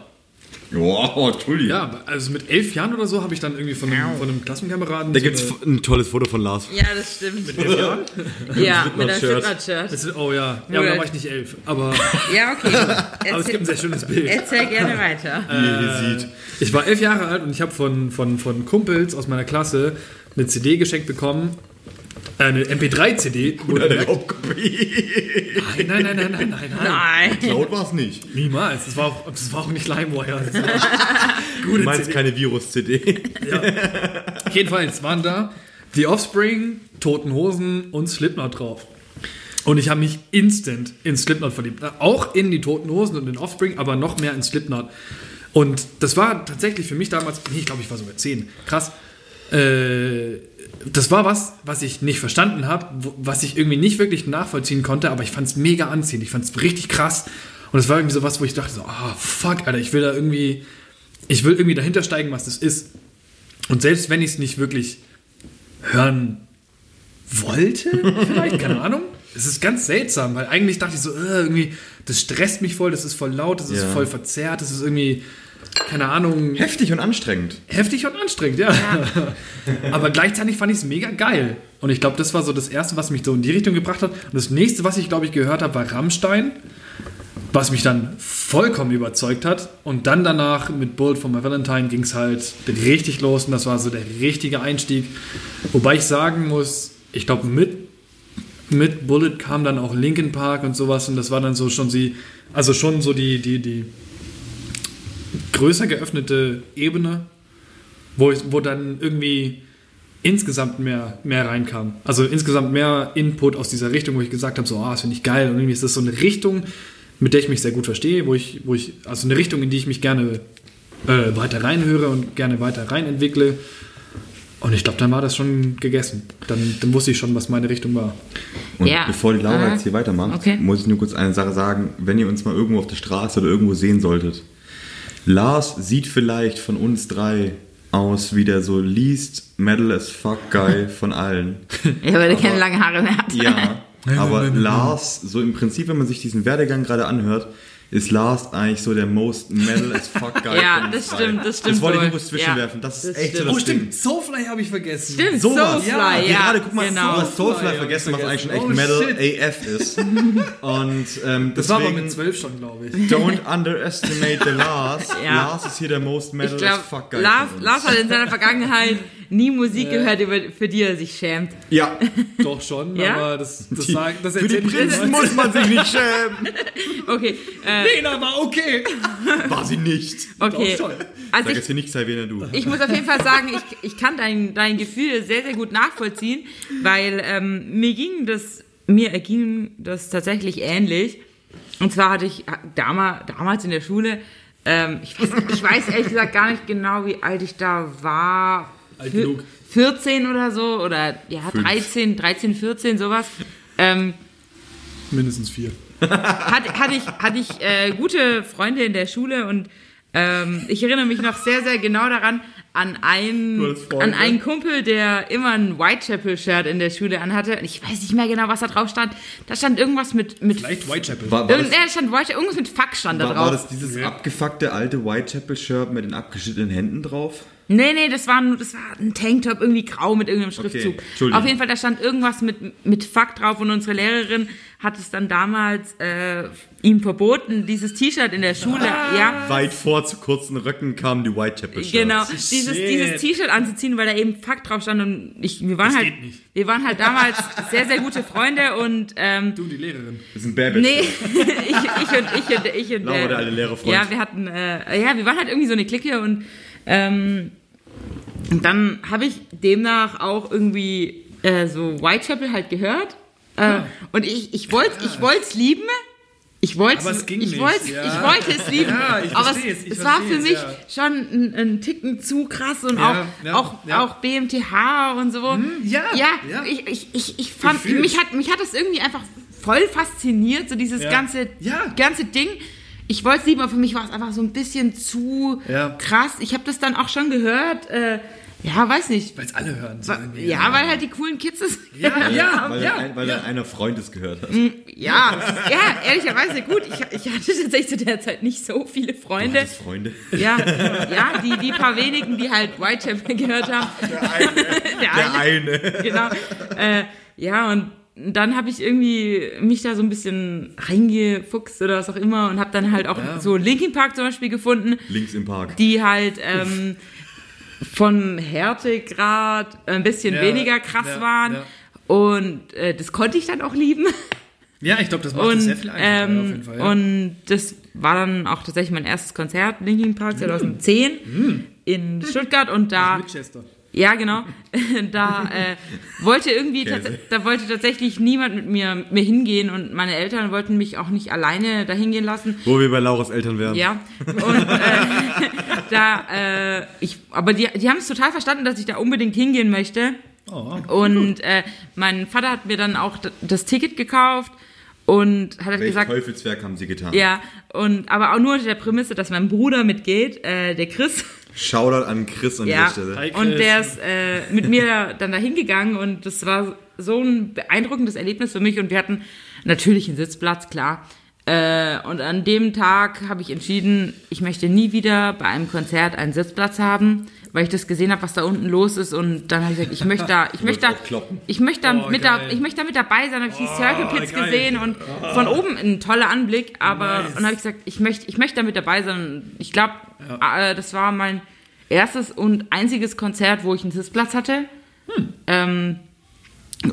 Wow, Tulli. Ja, also mit elf Jahren oder so habe ich dann irgendwie von einem, von einem Klassenkameraden. Da so gibt es ein tolles Foto von Lars. Ja, das stimmt. mit elf Jahren? Ja, mit einem Slipknot-Shirt. Oh ja, ja, aber da war ich nicht elf. Aber, Ja, okay. aber es gibt ein sehr schönes Bild. Erzähl gerne weiter. Wie ihr sieht. Ich war elf Jahre alt und ich habe von, von, von Kumpels aus meiner Klasse eine CD geschenkt bekommen. Äh, eine MP3-CD. Eine Raubkopie. Nein, nein, nein, nein, nein, nein, nein. Nein. Laut war es nicht. Niemals. Das war auch, das war auch nicht LimeWire. Das war Du meinst CD. keine Virus-CD. Jedenfalls waren da die Offspring, Toten Hosen und Slipknot drauf. Und ich habe mich instant in Slipknot verliebt. Auch in die Toten Hosen und in Offspring, aber noch mehr in Slipknot. Und das war tatsächlich für mich damals, nee, ich glaube, ich war sogar 10. Krass. Äh, das war was, was ich nicht verstanden habe, was ich irgendwie nicht wirklich nachvollziehen konnte, aber ich fand es mega anziehend. Ich fand es richtig krass. Und es war irgendwie so was, wo ich dachte, so, ah, fuck, Alter, ich will da irgendwie, ich will irgendwie dahinter steigen, was das ist. Und selbst wenn ich es nicht wirklich hören wollte, vielleicht, keine Ahnung. Es ist ganz seltsam, weil eigentlich dachte ich so, äh, irgendwie, das stresst mich voll, das ist voll laut, das ist Ja. voll verzerrt, das ist irgendwie, keine Ahnung, Heftig und anstrengend. heftig und anstrengend, ja. Aber gleichzeitig fand ich es mega geil. Und ich glaube, das war so das Erste, was mich so in die Richtung gebracht hat. Und das nächste, was ich, glaube ich, gehört habe, war Rammstein, was mich dann vollkommen überzeugt hat. Und dann danach mit Bullet for My Valentine ging es halt richtig los und das war so der richtige Einstieg. Wobei ich sagen muss, ich glaube, mit, mit Bullet kam dann auch Linkin Park und sowas und das war dann so schon sie, also schon so die, die, die größer geöffnete Ebene, wo, ich, wo dann irgendwie insgesamt mehr, mehr reinkam. Also insgesamt mehr Input aus dieser Richtung, wo ich gesagt habe, so, ah, das finde ich geil. Und irgendwie ist das so eine Richtung, mit der ich mich sehr gut verstehe, wo ich, wo ich, also eine Richtung, in die ich mich gerne äh, weiter reinhöre und gerne weiter rein entwickle. Und ich glaube, dann war das schon gegessen. Dann, dann wusste ich schon, was meine Richtung war. Und Ja. bevor die Laura Aha. jetzt hier weitermacht, Okay. muss ich nur kurz eine Sache sagen. Wenn ihr uns mal irgendwo auf der Straße oder irgendwo sehen solltet, Lars sieht vielleicht von uns drei aus wie der so least metal as fuck guy von allen. Ja, weil der keine lange Haare mehr hat. Ja, aber Lars, so im Prinzip, wenn man sich diesen Werdegang gerade anhört, ist Lars eigentlich so der most metal as fuck guy Ja, von uns das stimmt, das stimmt Das wollte ich nur kurz zwischenwerfen. Das ist Das echt so stimmt. das Ding. Soulfly habe ich vergessen. Stimmt, Sowas. Soulfly, ja, ja. gerade guck mal, genau. du hast Soulfly Soulfly vergessen, was eigentlich schon echt Oh, Metal shit. AF ist. Und ähm, Das war aber deswegen, mit zwölf schon, glaube ich. don't underestimate the Lars. Ja. Lars ist hier der most metal Ich glaube, as fuck guy. Lars, von uns. Lars hat in seiner Vergangenheit nie Musik gehört, über, für die er sich schämt. Ja, Doch schon, Ja? aber das, das, die, sag, das für die Prinzen muss man sich nicht schämen. Okay, äh, Nee, aber okay. War sie nicht. okay. Doch schon. Also Sag ich, jetzt hier nicht Salvena du. ich muss auf jeden Fall sagen, ich, ich kann dein, dein Gefühl sehr, sehr gut nachvollziehen, weil ähm, mir ging das, mir erging das tatsächlich ähnlich. Und zwar hatte ich damals, damals in der Schule, ähm, ich, weiß, ich weiß ehrlich gesagt gar nicht genau, wie alt ich da war. Alt Vier- genug. 14 oder so, oder ja, Fünf. 13, 13, 14, sowas. Ähm, Mindestens vier. hatte, hatte ich, hatte ich äh, gute Freunde in der Schule und ähm, ich erinnere mich noch sehr, sehr genau daran, an einen, an einen Kumpel, der immer ein Whitechapel-Shirt in der Schule anhatte. Und ich weiß nicht mehr genau, was da drauf stand. Da stand irgendwas mit. mit Vielleicht Whitechapel. War, war, das, nee, da stand Whitechapel, irgendwas mit Fuck stand da war, drauf. war das dieses Ja. abgefuckte alte Whitechapel-Shirt mit den abgeschnittenen Händen drauf? Nee, nee, das war, nur, das war ein Tanktop, irgendwie grau mit irgendeinem Schriftzug. Entschuldigung. Auf jeden Fall, da stand irgendwas mit, mit Fuck drauf und unsere Lehrerin hat es dann damals äh, ihm verboten, dieses T-Shirt in der Schule, ja. Weit vor zu kurzen Röcken kamen die Whitechapel-Shirts. Genau, dieses, Shit. dieses T-Shirt anzuziehen, weil da eben Fuck drauf stand und ich, wir waren Das halt, geht nicht. wir waren halt damals sehr, sehr gute Freunde und ähm, Du, die Lehrerin. Das ist ein Babbage. nee, ich, ich und ich und ich und Laura, der alte Lehrerfreund. ja, wir hatten, äh, ja, wir waren halt irgendwie so eine Clique und ähm, und dann habe ich demnach auch irgendwie äh, so Whitechapel halt gehört äh, und ich, ich wollte ich wollt's lieben, ich wollte Aber es ging ich nicht, wollte ja. ich wollte es lieben, Ja, ich aber es, es, ich es war für es, mich ja. schon ein, ein Ticken zu krass und Ja, auch, ja, auch, ja. auch BMTH und so. ja, ja, ja. Ich, ich, ich, ich fand, mich hat, mich hat das irgendwie einfach voll fasziniert, so dieses Ja. ganze, Ja. ganze Ding. Ich wollte es lieben, aber für mich war es einfach so ein bisschen zu Ja. krass. Ich habe das dann auch schon gehört, äh, ja, weiß nicht. Weil es alle hören. so irgendwie. Ja, weil halt die coolen Kids es Ja, ja, weil, ja. ein, weil ja. einer Freundes gehört hat. Ja, ja, ehrlicherweise gut. Ich, ich hatte tatsächlich zu der Zeit nicht so viele Freunde. Das Freunde. Ja, ja, die, die paar wenigen, die halt Whitechapel gehört haben. Der eine. Der eine. Genau. Äh, ja, und dann habe ich irgendwie mich da so ein bisschen reingefuchst oder was auch immer und habe dann halt auch Ja. so Linkin Park zum Beispiel gefunden, Links im Park. die halt ähm, von Härtegrad ein bisschen Ja, weniger krass ja, waren. Und äh, das konnte ich dann auch lieben. Ja, ich glaube, das macht Und, sehr viel einfacher ähm, auf jeden Fall. Und das war dann auch tatsächlich mein erstes Konzert, Linkin Park 2010 Mm. in Stuttgart und da, Winchester. Ja genau, da äh, wollte irgendwie, da wollte tatsächlich niemand mit mir, mir hingehen und meine Eltern wollten mich auch nicht alleine dahin gehen lassen. Wo wir bei Lauras Eltern wären. Ja, und äh, da, äh, ich, aber die, die haben es total verstanden, dass ich da unbedingt hingehen möchte. Oh. Und äh, mein Vater hat mir dann auch das Ticket gekauft und hat halt Welches gesagt, Teufelswerk haben sie getan? ja, und aber auch nur unter der Prämisse, dass mein Bruder mitgeht, äh, der Chris. Shoutout an Chris an Ja. dieser Stelle. Hi. Und der ist äh, mit mir dann da hingegangen und das war so ein beeindruckendes Erlebnis für mich und wir hatten natürlich einen Sitzplatz, klar. Äh, und an dem Tag habe ich entschieden, ich möchte nie wieder bei einem Konzert einen Sitzplatz haben, weil ich das gesehen habe, was da unten los ist und dann habe ich gesagt, ich möchte da, ich möchte da, ich möchte da Oh, mit da, ich möchte da mit dabei sein, habe ich die Circle Pits geil. gesehen und von oben ein toller Anblick, aber Nice. und habe ich gesagt, ich möchte, ich möchte da mit dabei sein. Ich glaube, äh, das war mein erstes und einziges Konzert, wo ich einen Sitzplatz hatte. Ähm,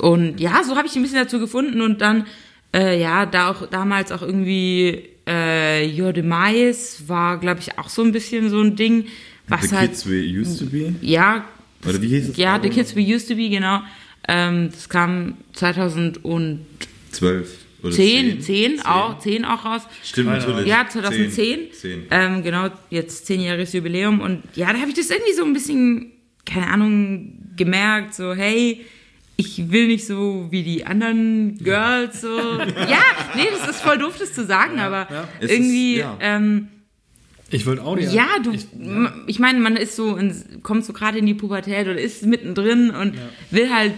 und ja, so habe ich ein bisschen dazu gefunden und dann, äh, ja, da auch damals auch irgendwie äh, Your Demise war, glaube ich, auch so ein bisschen so ein Ding, was The halt, Kids We Used to Be? ja, Oder wie hieß es? ja, The Kids We Used to Be, genau. Ähm, das kam 2010, Zwölf oder 10, zehn? auch, 10 auch raus. Stimmt, natürlich. Ja, 2010. Zehn. Zehn. Ähm, genau, jetzt zehnjähriges Jubiläum. Und ja, da habe ich das irgendwie so ein bisschen, keine Ahnung, gemerkt, so, hey, ich will nicht so wie die anderen Girls so. ja, nee, das ist voll doof, das zu sagen, aber Es ist- irgendwie, ja. ähm, Ich wollte auch nicht. ja, du, Ich, m- ich meine, man ist so, in, kommt so gerade in die Pubertät oder ist mittendrin und will halt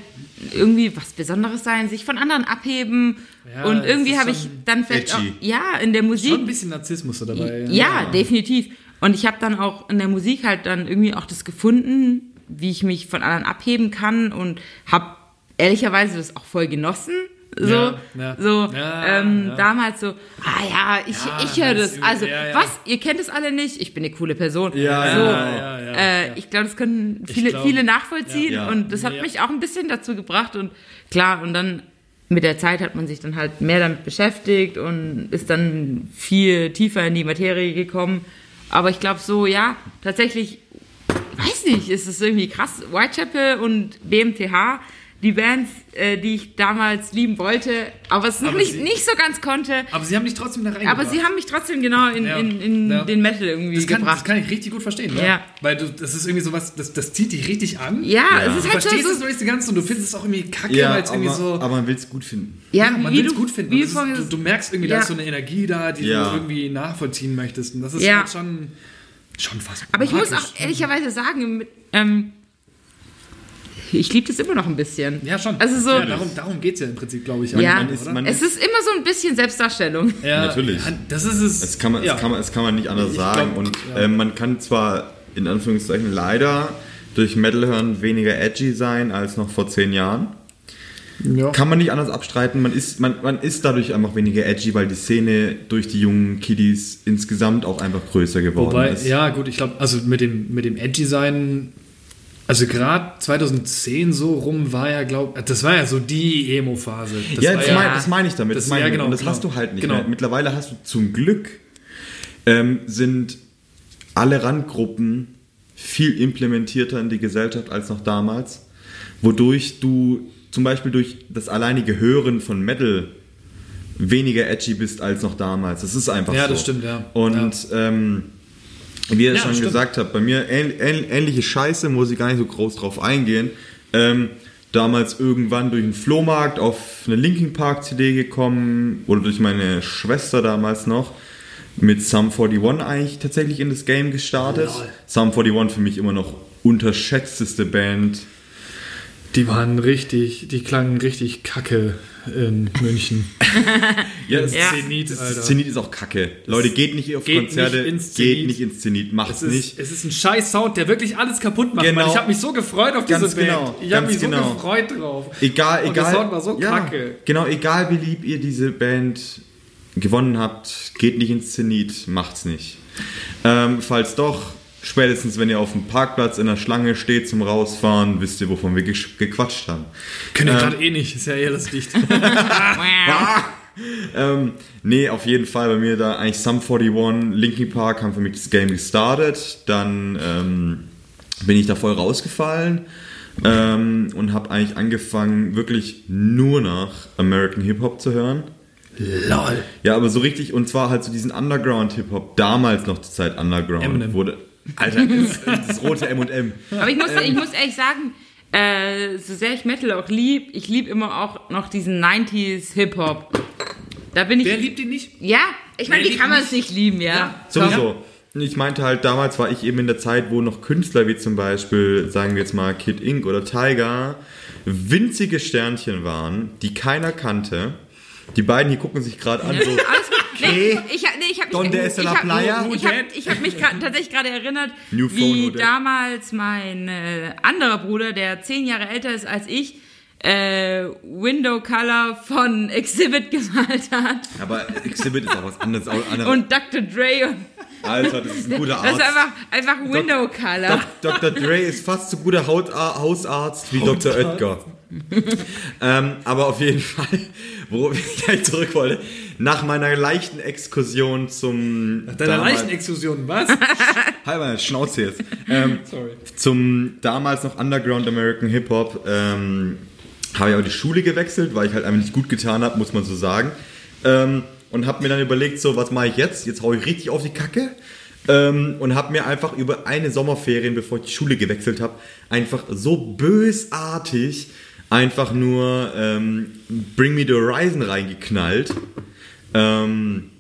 irgendwie was Besonderes sein, sich von anderen abheben. Ja, und irgendwie habe ich dann vielleicht auch, edgy. ja, in der Musik. schon ein bisschen Narzissmus da dabei. Ja, definitiv. Und ich habe dann auch in der Musik halt dann irgendwie auch das gefunden, wie ich mich von anderen abheben kann und habe ehrlicherweise das auch voll genossen. So, Ja, ja. so ähm, damals so, ah ja, ich, ich höre das Also, was? Ihr kennt es alle nicht? Ich bin eine coole Person. Ja, so, ja, äh. Ich glaube, das können viele, glaub, viele nachvollziehen und das hat mich auch ein bisschen dazu gebracht und klar, und dann mit der Zeit hat man sich dann halt mehr damit beschäftigt und ist dann viel tiefer in die Materie gekommen. Aber ich glaube so, ja, tatsächlich, weiß nicht, ist es irgendwie krass. Whitechapel und BMTH, die Bands, äh, die ich damals lieben wollte, aber es noch Aber nicht, sie- nicht so ganz konnte. Aber sie haben dich trotzdem da reingebracht. Aber sie haben mich trotzdem genau in, Ja. in, in Ja. den Metal irgendwie das kann, das gebracht. kann ich richtig gut verstehen. Ne? Ja. Weil du, das ist irgendwie sowas, das, das zieht dich richtig an. Ja, es Du ist halt verstehst so, es so noch nicht so ganz und du findest es auch irgendwie kacke, Ja, weil es irgendwie so. aber man will es gut finden. ja, man will es du, gut finden. Du, das ist, du, du merkst irgendwie, Ja. da ist so eine Energie da, die Ja. du irgendwie nachvollziehen möchtest. Und das ist Ja. halt schon, schon fast. Aber ich muss magisch. auch ehrlicherweise sagen, mit, ähm, ich liebe das immer noch ein bisschen. Ja, schon. Also so, ja, darum darum geht es ja im Prinzip, glaube ich. Ja. Man ist, es ist immer so ein bisschen Selbstdarstellung. ja, Natürlich. Ja, das ist es. Das kann man, ja. das kann man, das kann man nicht anders Ich sagen. glaub, und ja. ähm, man kann zwar in Anführungszeichen leider durch Metal hören weniger edgy sein als noch vor zehn Jahren. ja. Kann man nicht anders abstreiten. Man ist, man, man ist dadurch einfach weniger edgy, weil die Szene durch die jungen Kiddies insgesamt auch einfach größer geworden Wobei, ist. ja, gut, ich glaube, also mit dem, mit dem Edgy sein, also gerade 2010 so rum war ja, glaube das war ja so die Emo-Phase. Ja, das, ja- mein, das meine ich damit. Das- Das meine ja, genau, und das genau. hast du halt nicht Genau. mehr. Mittlerweile hast du zum Glück ähm, sind alle Randgruppen viel implementierter in die Gesellschaft als noch damals, wodurch du zum Beispiel durch das alleinige Hören von Metal weniger edgy bist als noch damals. Das ist einfach Ja, so. das stimmt, ja. Und ähm, wie ihr Ja, schon stimmt. gesagt habt, bei mir ähn, ähn, ähnliche Scheiße, muss ich gar nicht so groß drauf eingehen. Ähm, damals irgendwann durch einen Flohmarkt auf eine Linkin Park CD gekommen oder durch meine Schwester damals noch mit Sum 41 eigentlich tatsächlich in das Game gestartet. Lol. Sum 41 für mich immer noch unterschätzteste Band. Die waren richtig, die klangen richtig kacke in München. Ja, das Ja. Zenit, Das Alter. Zenit ist auch kacke. Leute, geht nicht auf geht Konzerte, nicht ins geht Zenit. nicht ins Zenit, macht's Es ist, nicht. es ist ein scheiß Sound, der wirklich alles kaputt macht. Genau. Mann. Ich habe mich so gefreut auf diese Ganz Band. genau, Ich habe mich so genau. gefreut drauf. Egal, Und der egal. Sound war so kacke. Genau, egal wie lieb ihr diese Band gewonnen habt, geht nicht ins Zenit, macht's nicht. Ähm, falls doch, spätestens wenn ihr auf dem Parkplatz in der Schlange steht zum Rausfahren, wisst ihr, wovon wir gesch- gequatscht haben. Können wir gerade eh nicht, ist ja eher das dicht. Ähm, nee, auf jeden Fall bei mir da eigentlich Sum 41, Linkin Park haben für mich das Game gestartet. Dann ähm, bin ich da voll rausgefallen ähm, und habe eigentlich angefangen, wirklich nur nach American Hip Hop zu hören. Lol. Ja, aber so richtig, und zwar halt so diesen Underground-Hip-Hop, damals noch zur Zeit Underground. Eminem. Wurde, Alter, das, das rote M&M. Aber ich muss, Ähm. ich muss ehrlich sagen, äh, so sehr ich Metal auch lieb, ich lieb immer auch noch diesen 90s Hip-Hop. Da bin ich. Wer liebt ihn nicht? Ja, ich meine, wie liebt kann man es nicht lieben, ja? Ja, Sowieso. Ich meinte halt, damals war ich eben in der Zeit, wo noch Künstler wie zum Beispiel, sagen wir jetzt mal Kid Ink oder Tiger, winzige Sternchen waren, die keiner kannte. Die beiden hier gucken sich gerade an, so, Gut. Nee, ich, hab- nee, ich habe mich, Donde ich la hab, playa? ich hab, ich hab mich grad, tatsächlich gerade erinnert, New phone wie damals mein äh, anderer Bruder, der zehn Jahre älter ist als ich, äh, Window Color von Exhibit gemalt hat. aber Exhibit ist auch was anderes. Auch andere, Und Dr. Dre. Und Alter, das ist ein guter das ist Arzt. einfach, einfach Window Color. Dok- Dr. Dre ist fast so guter Hautar Hausarzt wie Dr. Oetker. ähm, aber auf jeden Fall, worauf ich gleich zurück wollte, nach meiner leichten Exkursion zum... Deiner damals- leichten Exkursion, was? Meine Schnauze jetzt. Ähm, Sorry. zum damals noch Underground American Hip Hop ähm, habe ich auch die Schule gewechselt, weil ich halt einfach nicht gut getan habe, muss man so sagen. Ähm, und habe mir dann überlegt, so, was mache ich jetzt? Jetzt hau ich richtig auf die Kacke. Ähm, und habe mir einfach über eine Sommerferien, bevor ich die Schule gewechselt habe, einfach so bösartig einfach nur ähm, Bring Me the Horizon reingeknallt. Ähm,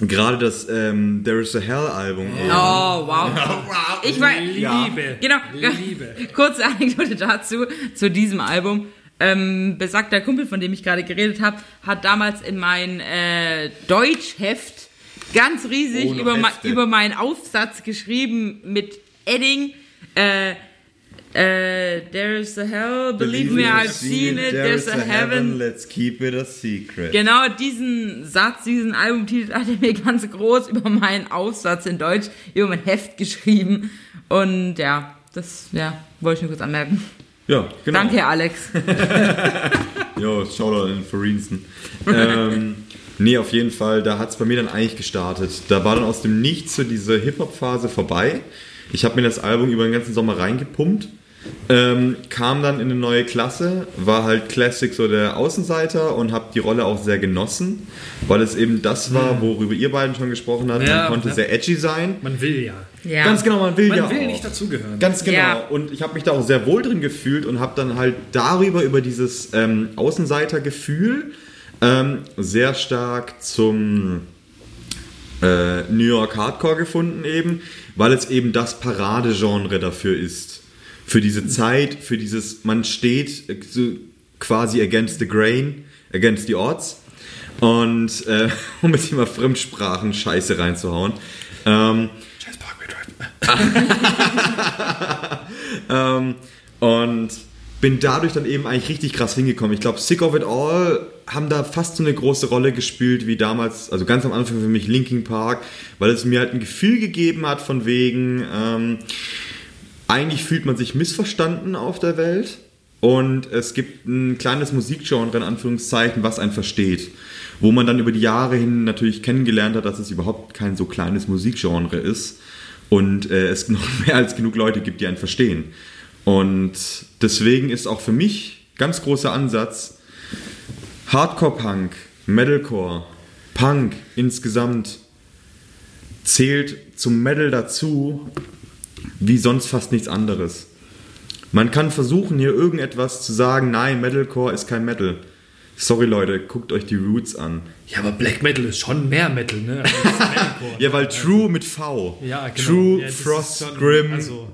Gerade das ähm, There is a Hell Album. Oh, wow. Ich war, Liebe. Genau. Liebe. Kurze Anekdote dazu, zu diesem Album. Ähm, besagter Kumpel, von dem ich gerade geredet habe, hat damals in mein äh, Deutschheft ganz riesig Oh, über, über meinen Aufsatz geschrieben mit Edding. Äh, äh, there's a hell, believe, me, I've seen it, there's a heaven. let's keep it a secret. Genau diesen Satz, diesen Albumtitel hat er mir ganz groß über meinen Aufsatz in Deutsch, über mein Heft geschrieben. Und ja, das ja, wollte ich nur kurz anmerken. Ja, genau. Danke, Alex. Jo, Shoutout an Foriensten. ähm, nee, auf jeden Fall, da hat es bei mir dann eigentlich gestartet. Da war dann aus dem Nichts so diese Hip-Hop-Phase vorbei. Ich habe mir das Album über den ganzen Sommer reingepumpt. Ähm, kam dann in eine neue Klasse, war halt Classic so der Außenseiter und habe die Rolle auch sehr genossen, weil es eben das war, worüber ihr beiden schon gesprochen habt. Ja, man konnte ja. sehr edgy sein. Man will ja. Ja. Ganz genau, man will Man ja will auch. nicht dazugehören. Ganz genau. Ja. Und ich habe mich da auch sehr wohl drin gefühlt und habe dann halt darüber, über dieses ähm, Außenseitergefühl, ähm, sehr stark zum äh, New York Hardcore gefunden eben, weil es eben das Paradegenre dafür ist. Für diese Zeit, für dieses, man steht so quasi against the grain, against the odds. Und äh, um jetzt immer Fremdsprachen Scheiße reinzuhauen. Ähm, Scheiß Parkway Drive. Ähm, und bin dadurch dann eben eigentlich richtig krass hingekommen. Ich glaube, Sick of It All haben da fast so eine große Rolle gespielt wie damals, also ganz am Anfang für mich Linkin Park, weil es mir halt ein Gefühl gegeben hat von wegen, ähm, eigentlich fühlt man sich missverstanden auf der Welt und es gibt ein kleines Musikgenre in Anführungszeichen, was einen versteht. Wo man dann über die Jahre hin natürlich kennengelernt hat, dass es überhaupt kein so kleines Musikgenre ist und äh, es noch mehr als genug Leute gibt, die einen verstehen. Und deswegen ist auch für mich ganz großer Ansatz Hardcore-Punk, Metalcore, Punk insgesamt zählt zum Metal dazu, wie sonst fast nichts anderes. Man kann versuchen, hier irgendetwas zu sagen, nein, Metalcore ist kein Metal. Sorry Leute, guckt euch die Roots an. Ja, aber Black Metal ist schon mehr Metal, ne? Also. Ja, weil True mit V. Ja, genau. True, Ja, Frost, schon- Grim, Also,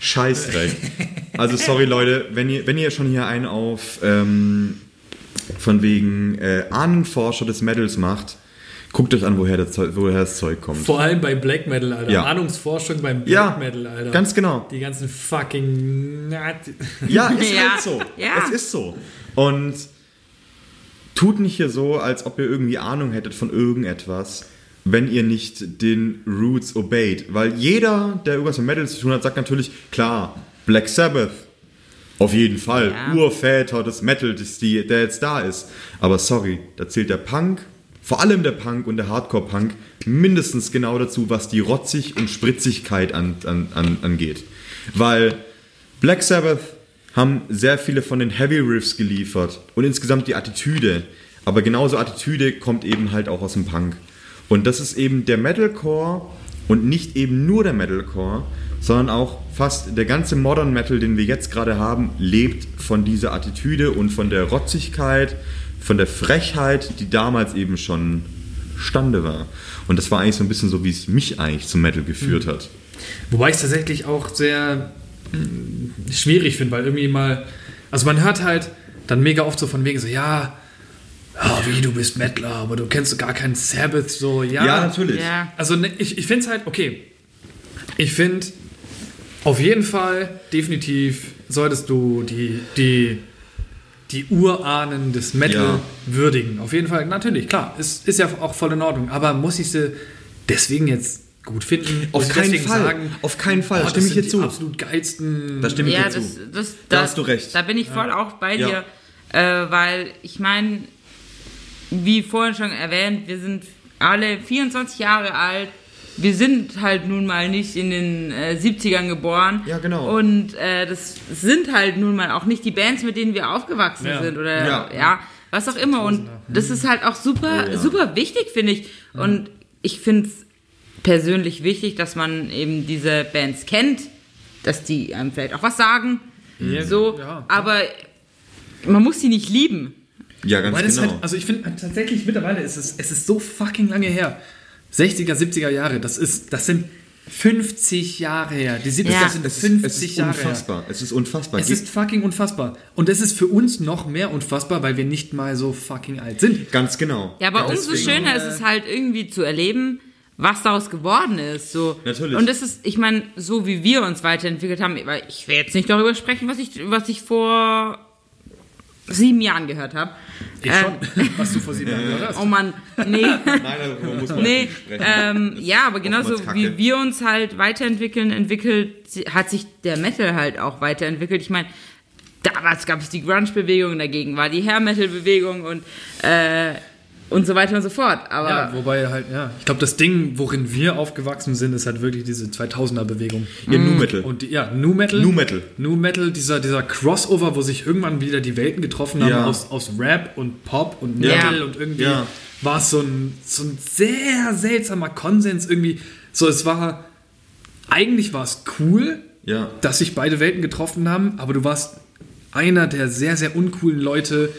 Scheißdreck. Also sorry Leute, wenn ihr, wenn ihr schon hier einen auf ähm, von wegen äh, Ahnenforscher des Metals macht, guckt euch an, woher das, Zeug, woher das Zeug kommt. vor allem bei Black Metal, Alter. Ja. Ahnungsforschung beim Black Ja, Metal, Alter. ganz genau. Die ganzen fucking. Ja, ist Ja, halt so. ja. Es ist so. Und tut nicht hier so, als ob ihr irgendwie Ahnung hättet von irgendetwas, wenn ihr nicht den Roots obeyt. Weil jeder, der irgendwas mit Metal zu tun hat, sagt natürlich, klar, Black Sabbath. Auf jeden Fall. Ja. Urväter des Metal, das die, der jetzt da ist. Aber sorry, da zählt der Punk, vor allem der Punk und der Hardcore-Punk, mindestens genau dazu, was die Rotzig- und Spritzigkeit an, an, an, angeht. Weil Black Sabbath haben sehr viele von den Heavy Riffs geliefert und insgesamt die Attitüde. Aber genauso Attitüde kommt eben halt auch aus dem Punk. Und das ist eben der Metalcore und nicht eben nur der Metalcore, sondern auch fast der ganze Modern Metal, den wir jetzt gerade haben, lebt von dieser Attitüde und von der Rotzigkeit, von der Frechheit, die damals eben schon Stande war. Und das war eigentlich so ein bisschen so, wie es mich eigentlich zum Metal geführt hat. Wobei ich es tatsächlich auch sehr mm, schwierig finde, weil irgendwie mal. Also man hört halt dann mega oft so von wegen so, ja, ja, wie du bist Mettler, aber du kennst gar keinen Sabbath, so, ja. natürlich. Ja. Also ne, ich, ich finde es halt, okay. Ich finde, auf jeden Fall, definitiv solltest du die, die, die Urahnen des Metal Ja. würdigen. Auf jeden Fall, natürlich, klar, ist, ist ja auch voll in Ordnung. Aber muss ich sie deswegen jetzt gut finden? Auf keinen Fall. Auf keinen Fall. oh, Stimme das ich dir die zu. absolut geilsten. Da stimme ich Ja, dir zu. das, das, Da das, hast du recht. Da bin ich voll auch bei Ja. dir, äh, weil ich meine, wie vorhin schon erwähnt, wir sind alle 24 Jahre alt. Wir sind halt nun mal nicht in den äh, 70ern geboren. Ja, genau. Und äh, das sind halt nun mal auch nicht die Bands, mit denen wir aufgewachsen Ja. sind oder Ja. ja. was auch immer. Und das ist halt auch super, Oh, ja. super wichtig, finde ich. Und ich finde es persönlich wichtig, dass man eben diese Bands kennt, dass die einem vielleicht auch was sagen. Ja, so, ja. aber man muss sie nicht lieben. Ja, ganz Weil genau. halt, also ich finde tatsächlich mittlerweile ist es, es ist so fucking lange her. 60er, 70er Jahre, das ist, das sind 50 Jahre her. Die 70er Ja. sind es ist, 50 es ist Jahre her. unfassbar. Es ist unfassbar. Es ist fucking unfassbar. Und es ist für uns noch mehr unfassbar, weil wir nicht mal so fucking alt sind. ganz genau. Ja, aber Ja, umso deswegen, schöner ist es halt irgendwie zu erleben, was daraus geworden ist. So. Natürlich. Und das ist, ich meine, so wie wir uns weiterentwickelt haben, weil ich will jetzt nicht darüber sprechen, was ich, was ich vor sieben Jahren gehört habe. Ich schon, was du vor sieben Jahren gehört hast. Oh Mann, nee. Nein, darüber muss man Nee, nicht sprechen. ähm, ja, aber genauso wie wir uns halt weiterentwickeln, entwickelt, hat sich der Metal halt auch weiterentwickelt. Ich meine, damals gab es die Grunge-Bewegung, dagegen war die Hair-Metal-Bewegung und, äh, und so weiter und so fort. Aber Ja, wobei halt, ja. Ich glaube, das Ding, worin wir aufgewachsen sind, ist halt wirklich diese 2000er-Bewegung. ja, Nu Metal. Und die, ja, Nu Metal. Nu Metal. Nu Metal, dieser, dieser Crossover, wo sich irgendwann wieder die Welten getroffen haben Ja. aus, aus Rap und Pop und Ja. Metal und irgendwie Ja. war es so ein, so ein sehr seltsamer Konsens irgendwie. So, es war, eigentlich war es cool, Ja. dass sich beide Welten getroffen haben, aber du warst einer der sehr, sehr uncoolen Leute,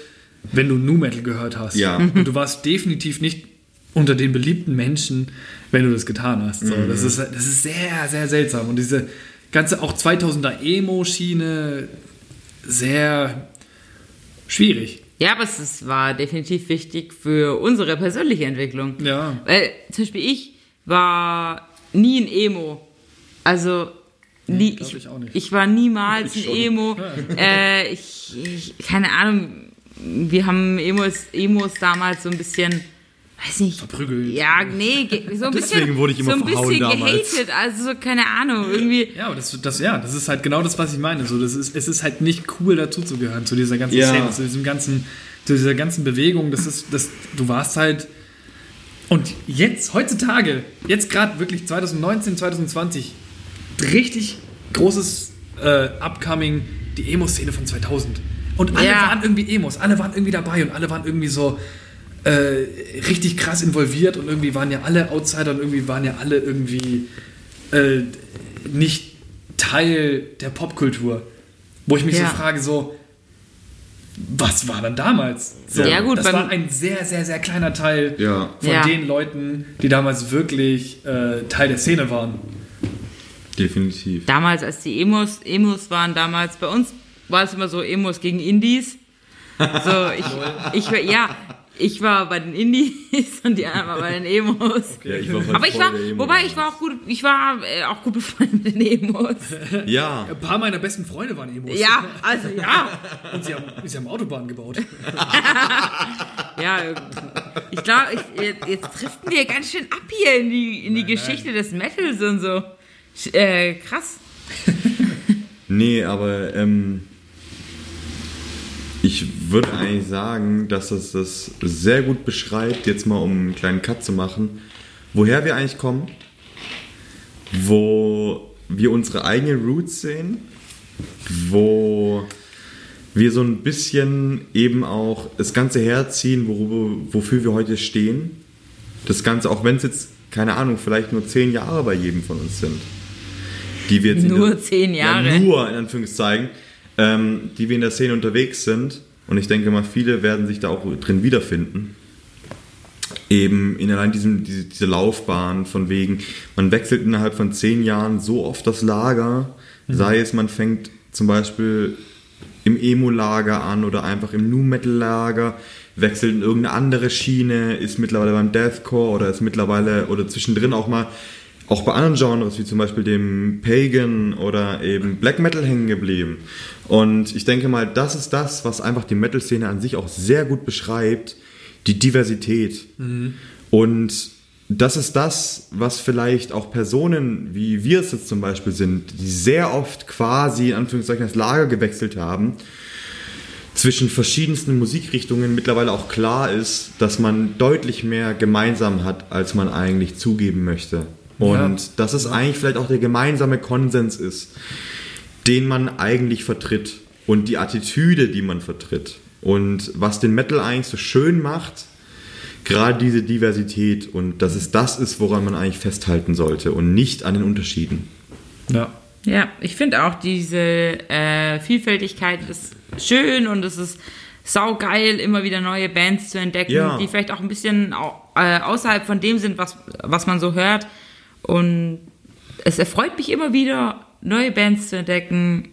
wenn du Nu Metal gehört hast. Ja. Und du warst definitiv nicht unter den beliebten Menschen, wenn du das getan hast. So, das, ist, das ist sehr, sehr seltsam. Und diese ganze auch 2000er Emo-Schiene sehr schwierig. Ja, aber es ist, war definitiv wichtig für unsere persönliche Entwicklung. Ja. Weil zum Beispiel ich war nie ein Emo. Also nie, glaub ich, ich auch nicht. ich war niemals Ich ein. Emo. äh, ich, ich, keine Ahnung, wir haben Emos, Emos damals so ein bisschen, weiß nicht. Verprügelt. Ja, nee, ge- so ein bisschen, Deswegen wurde ich immer so ein bisschen damals. gehatet. Also so, keine Ahnung, irgendwie. Ja, aber das, das, ja, das ist halt genau das, was ich meine. So, das ist, es ist halt nicht cool, dazuzugehören zu dieser ganzen Ja. Szene, zu diesem ganzen, zu dieser ganzen Bewegung. Das ist, das, du warst halt. Und jetzt, heutzutage, jetzt gerade wirklich 2019, 2020, richtig großes äh, Upcoming, die Emo-Szene von 2000. Und alle Ja. waren irgendwie Emos, alle waren irgendwie dabei und alle waren irgendwie so. äh, richtig krass involviert und irgendwie waren ja alle Outsider und irgendwie waren ja alle irgendwie äh, nicht Teil der Popkultur. Wo ich mich Ja. so frage, so, was war dann damals? So, Ja, gut, das war ein sehr, sehr, sehr kleiner Teil Ja. von Ja. den Leuten, die damals wirklich äh, Teil der Szene waren. Definitiv. Damals, als die Emos, Emos waren, damals bei uns war es immer so Emos gegen Indies. So, ich, ich war, ja, ich war bei den Indies und die anderen waren bei den Emos. Ja, ich war Aber ich war, wobei ich war auch gut, ich war äh, auch gut befreundet mit den Emos. Ja, Ein paar meiner besten Freunde waren Emos. Ja, also ja, Und sie haben, sie haben Autobahnen gebaut. ja. Ich glaube, jetzt, jetzt driften wir ganz schön ab hier in die, in die Geschichte des Metals und so. Äh, krass. Nee, aber ähm, ich würde eigentlich sagen, dass es das sehr gut beschreibt, jetzt mal um einen kleinen Cut zu machen, woher wir eigentlich kommen, wo wir unsere eigenen Roots sehen, wo wir so ein bisschen eben auch das Ganze herziehen, worüber, wofür wir heute stehen. Das Ganze, auch wenn es jetzt, keine Ahnung, vielleicht nur zehn Jahre bei jedem von uns sind. Die wir jetzt in Nur der- zehn Jahre. Ja, nur in Anführungszeichen, ähm, die wir in der Szene unterwegs sind. Und ich denke mal, viele werden sich da auch drin wiederfinden. Eben in allein diesem, diese, diese Laufbahn von wegen, man wechselt innerhalb von zehn Jahren so oft das Lager, sei es man fängt zum Beispiel im Emo-Lager an oder einfach im Nu-Metal-Lager, wechselt in irgendeine andere Schiene, ist mittlerweile beim Deathcore oder ist mittlerweile oder zwischendrin auch mal auch bei anderen Genres wie zum Beispiel dem Pagan oder eben Black Metal hängen geblieben. Und ich denke mal, das ist das, was einfach die Metal-Szene an sich auch sehr gut beschreibt, die Diversität. Und das ist das, was vielleicht auch Personen, wie wir es jetzt zum Beispiel sind, die sehr oft quasi in Anführungszeichen das Lager gewechselt haben, zwischen verschiedensten Musikrichtungen mittlerweile auch klar ist, dass man deutlich mehr gemeinsam hat, als man eigentlich zugeben möchte. Und Ja. dass es eigentlich vielleicht auch der gemeinsame Konsens ist, den man eigentlich vertritt und die Attitüde, die man vertritt. Und was den Metal eigentlich so schön macht, gerade diese Diversität und dass es das ist, woran man eigentlich festhalten sollte und nicht an den Unterschieden. Ja. Ja, ich finde auch diese äh, Vielfältigkeit ist schön und es ist saugeil, immer wieder neue Bands zu entdecken, Ja. die vielleicht auch ein bisschen au äh, außerhalb von dem sind, was, was man so hört. Und es erfreut mich immer wieder, neue Bands zu entdecken.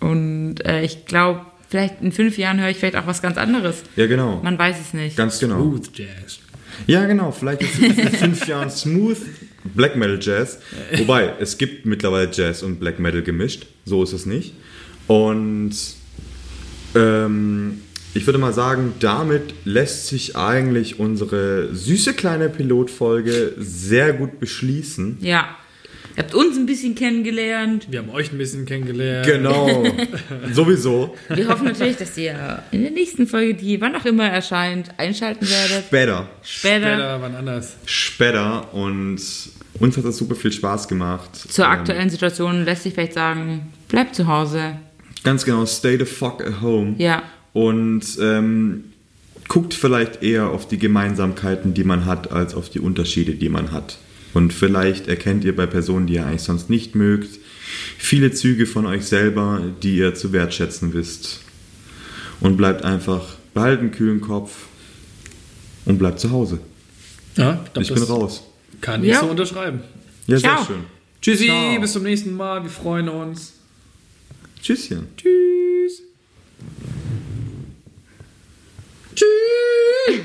Und äh, ich glaube, vielleicht in fünf Jahren höre ich vielleicht auch was ganz anderes. Ja, genau. Man weiß es nicht. Ganz genau. Smooth Jazz. Ja, genau. Vielleicht ist es in fünf Jahren Smooth Black Metal Jazz. Wobei, es gibt mittlerweile Jazz und Black Metal gemischt. So ist es nicht. Und ähm, ich würde mal sagen, damit lässt sich eigentlich unsere süße kleine Pilotfolge sehr gut beschließen. Ja. Ihr habt uns ein bisschen kennengelernt. Wir haben euch ein bisschen kennengelernt. Genau. Sowieso. Wir hoffen natürlich, dass ihr in der nächsten Folge, die wann auch immer erscheint, einschalten werdet. Später. Später. Später, wann anders. Später. Und uns hat das super viel Spaß gemacht. Zur Ähm, aktuellen Situation lässt sich vielleicht sagen, bleibt zu Hause. Ganz genau, stay the fuck at home. Ja. Und ähm, guckt vielleicht eher auf die Gemeinsamkeiten, die man hat, als auf die Unterschiede, die man hat. Und vielleicht erkennt ihr bei Personen, die ihr eigentlich sonst nicht mögt, viele Züge von euch selber, die ihr zu wertschätzen wisst. Und bleibt einfach, behaltet einen kühlen Kopf und bleibt zu Hause. Ja, ich, glaub, Ich bin raus. Kann ich Ja. so unterschreiben. Ja, Ciao. sehr schön. Tschüssi, Ciao. bis zum nächsten Mal. Wir freuen uns. Tschüsschen. Tschüss. Tschüss.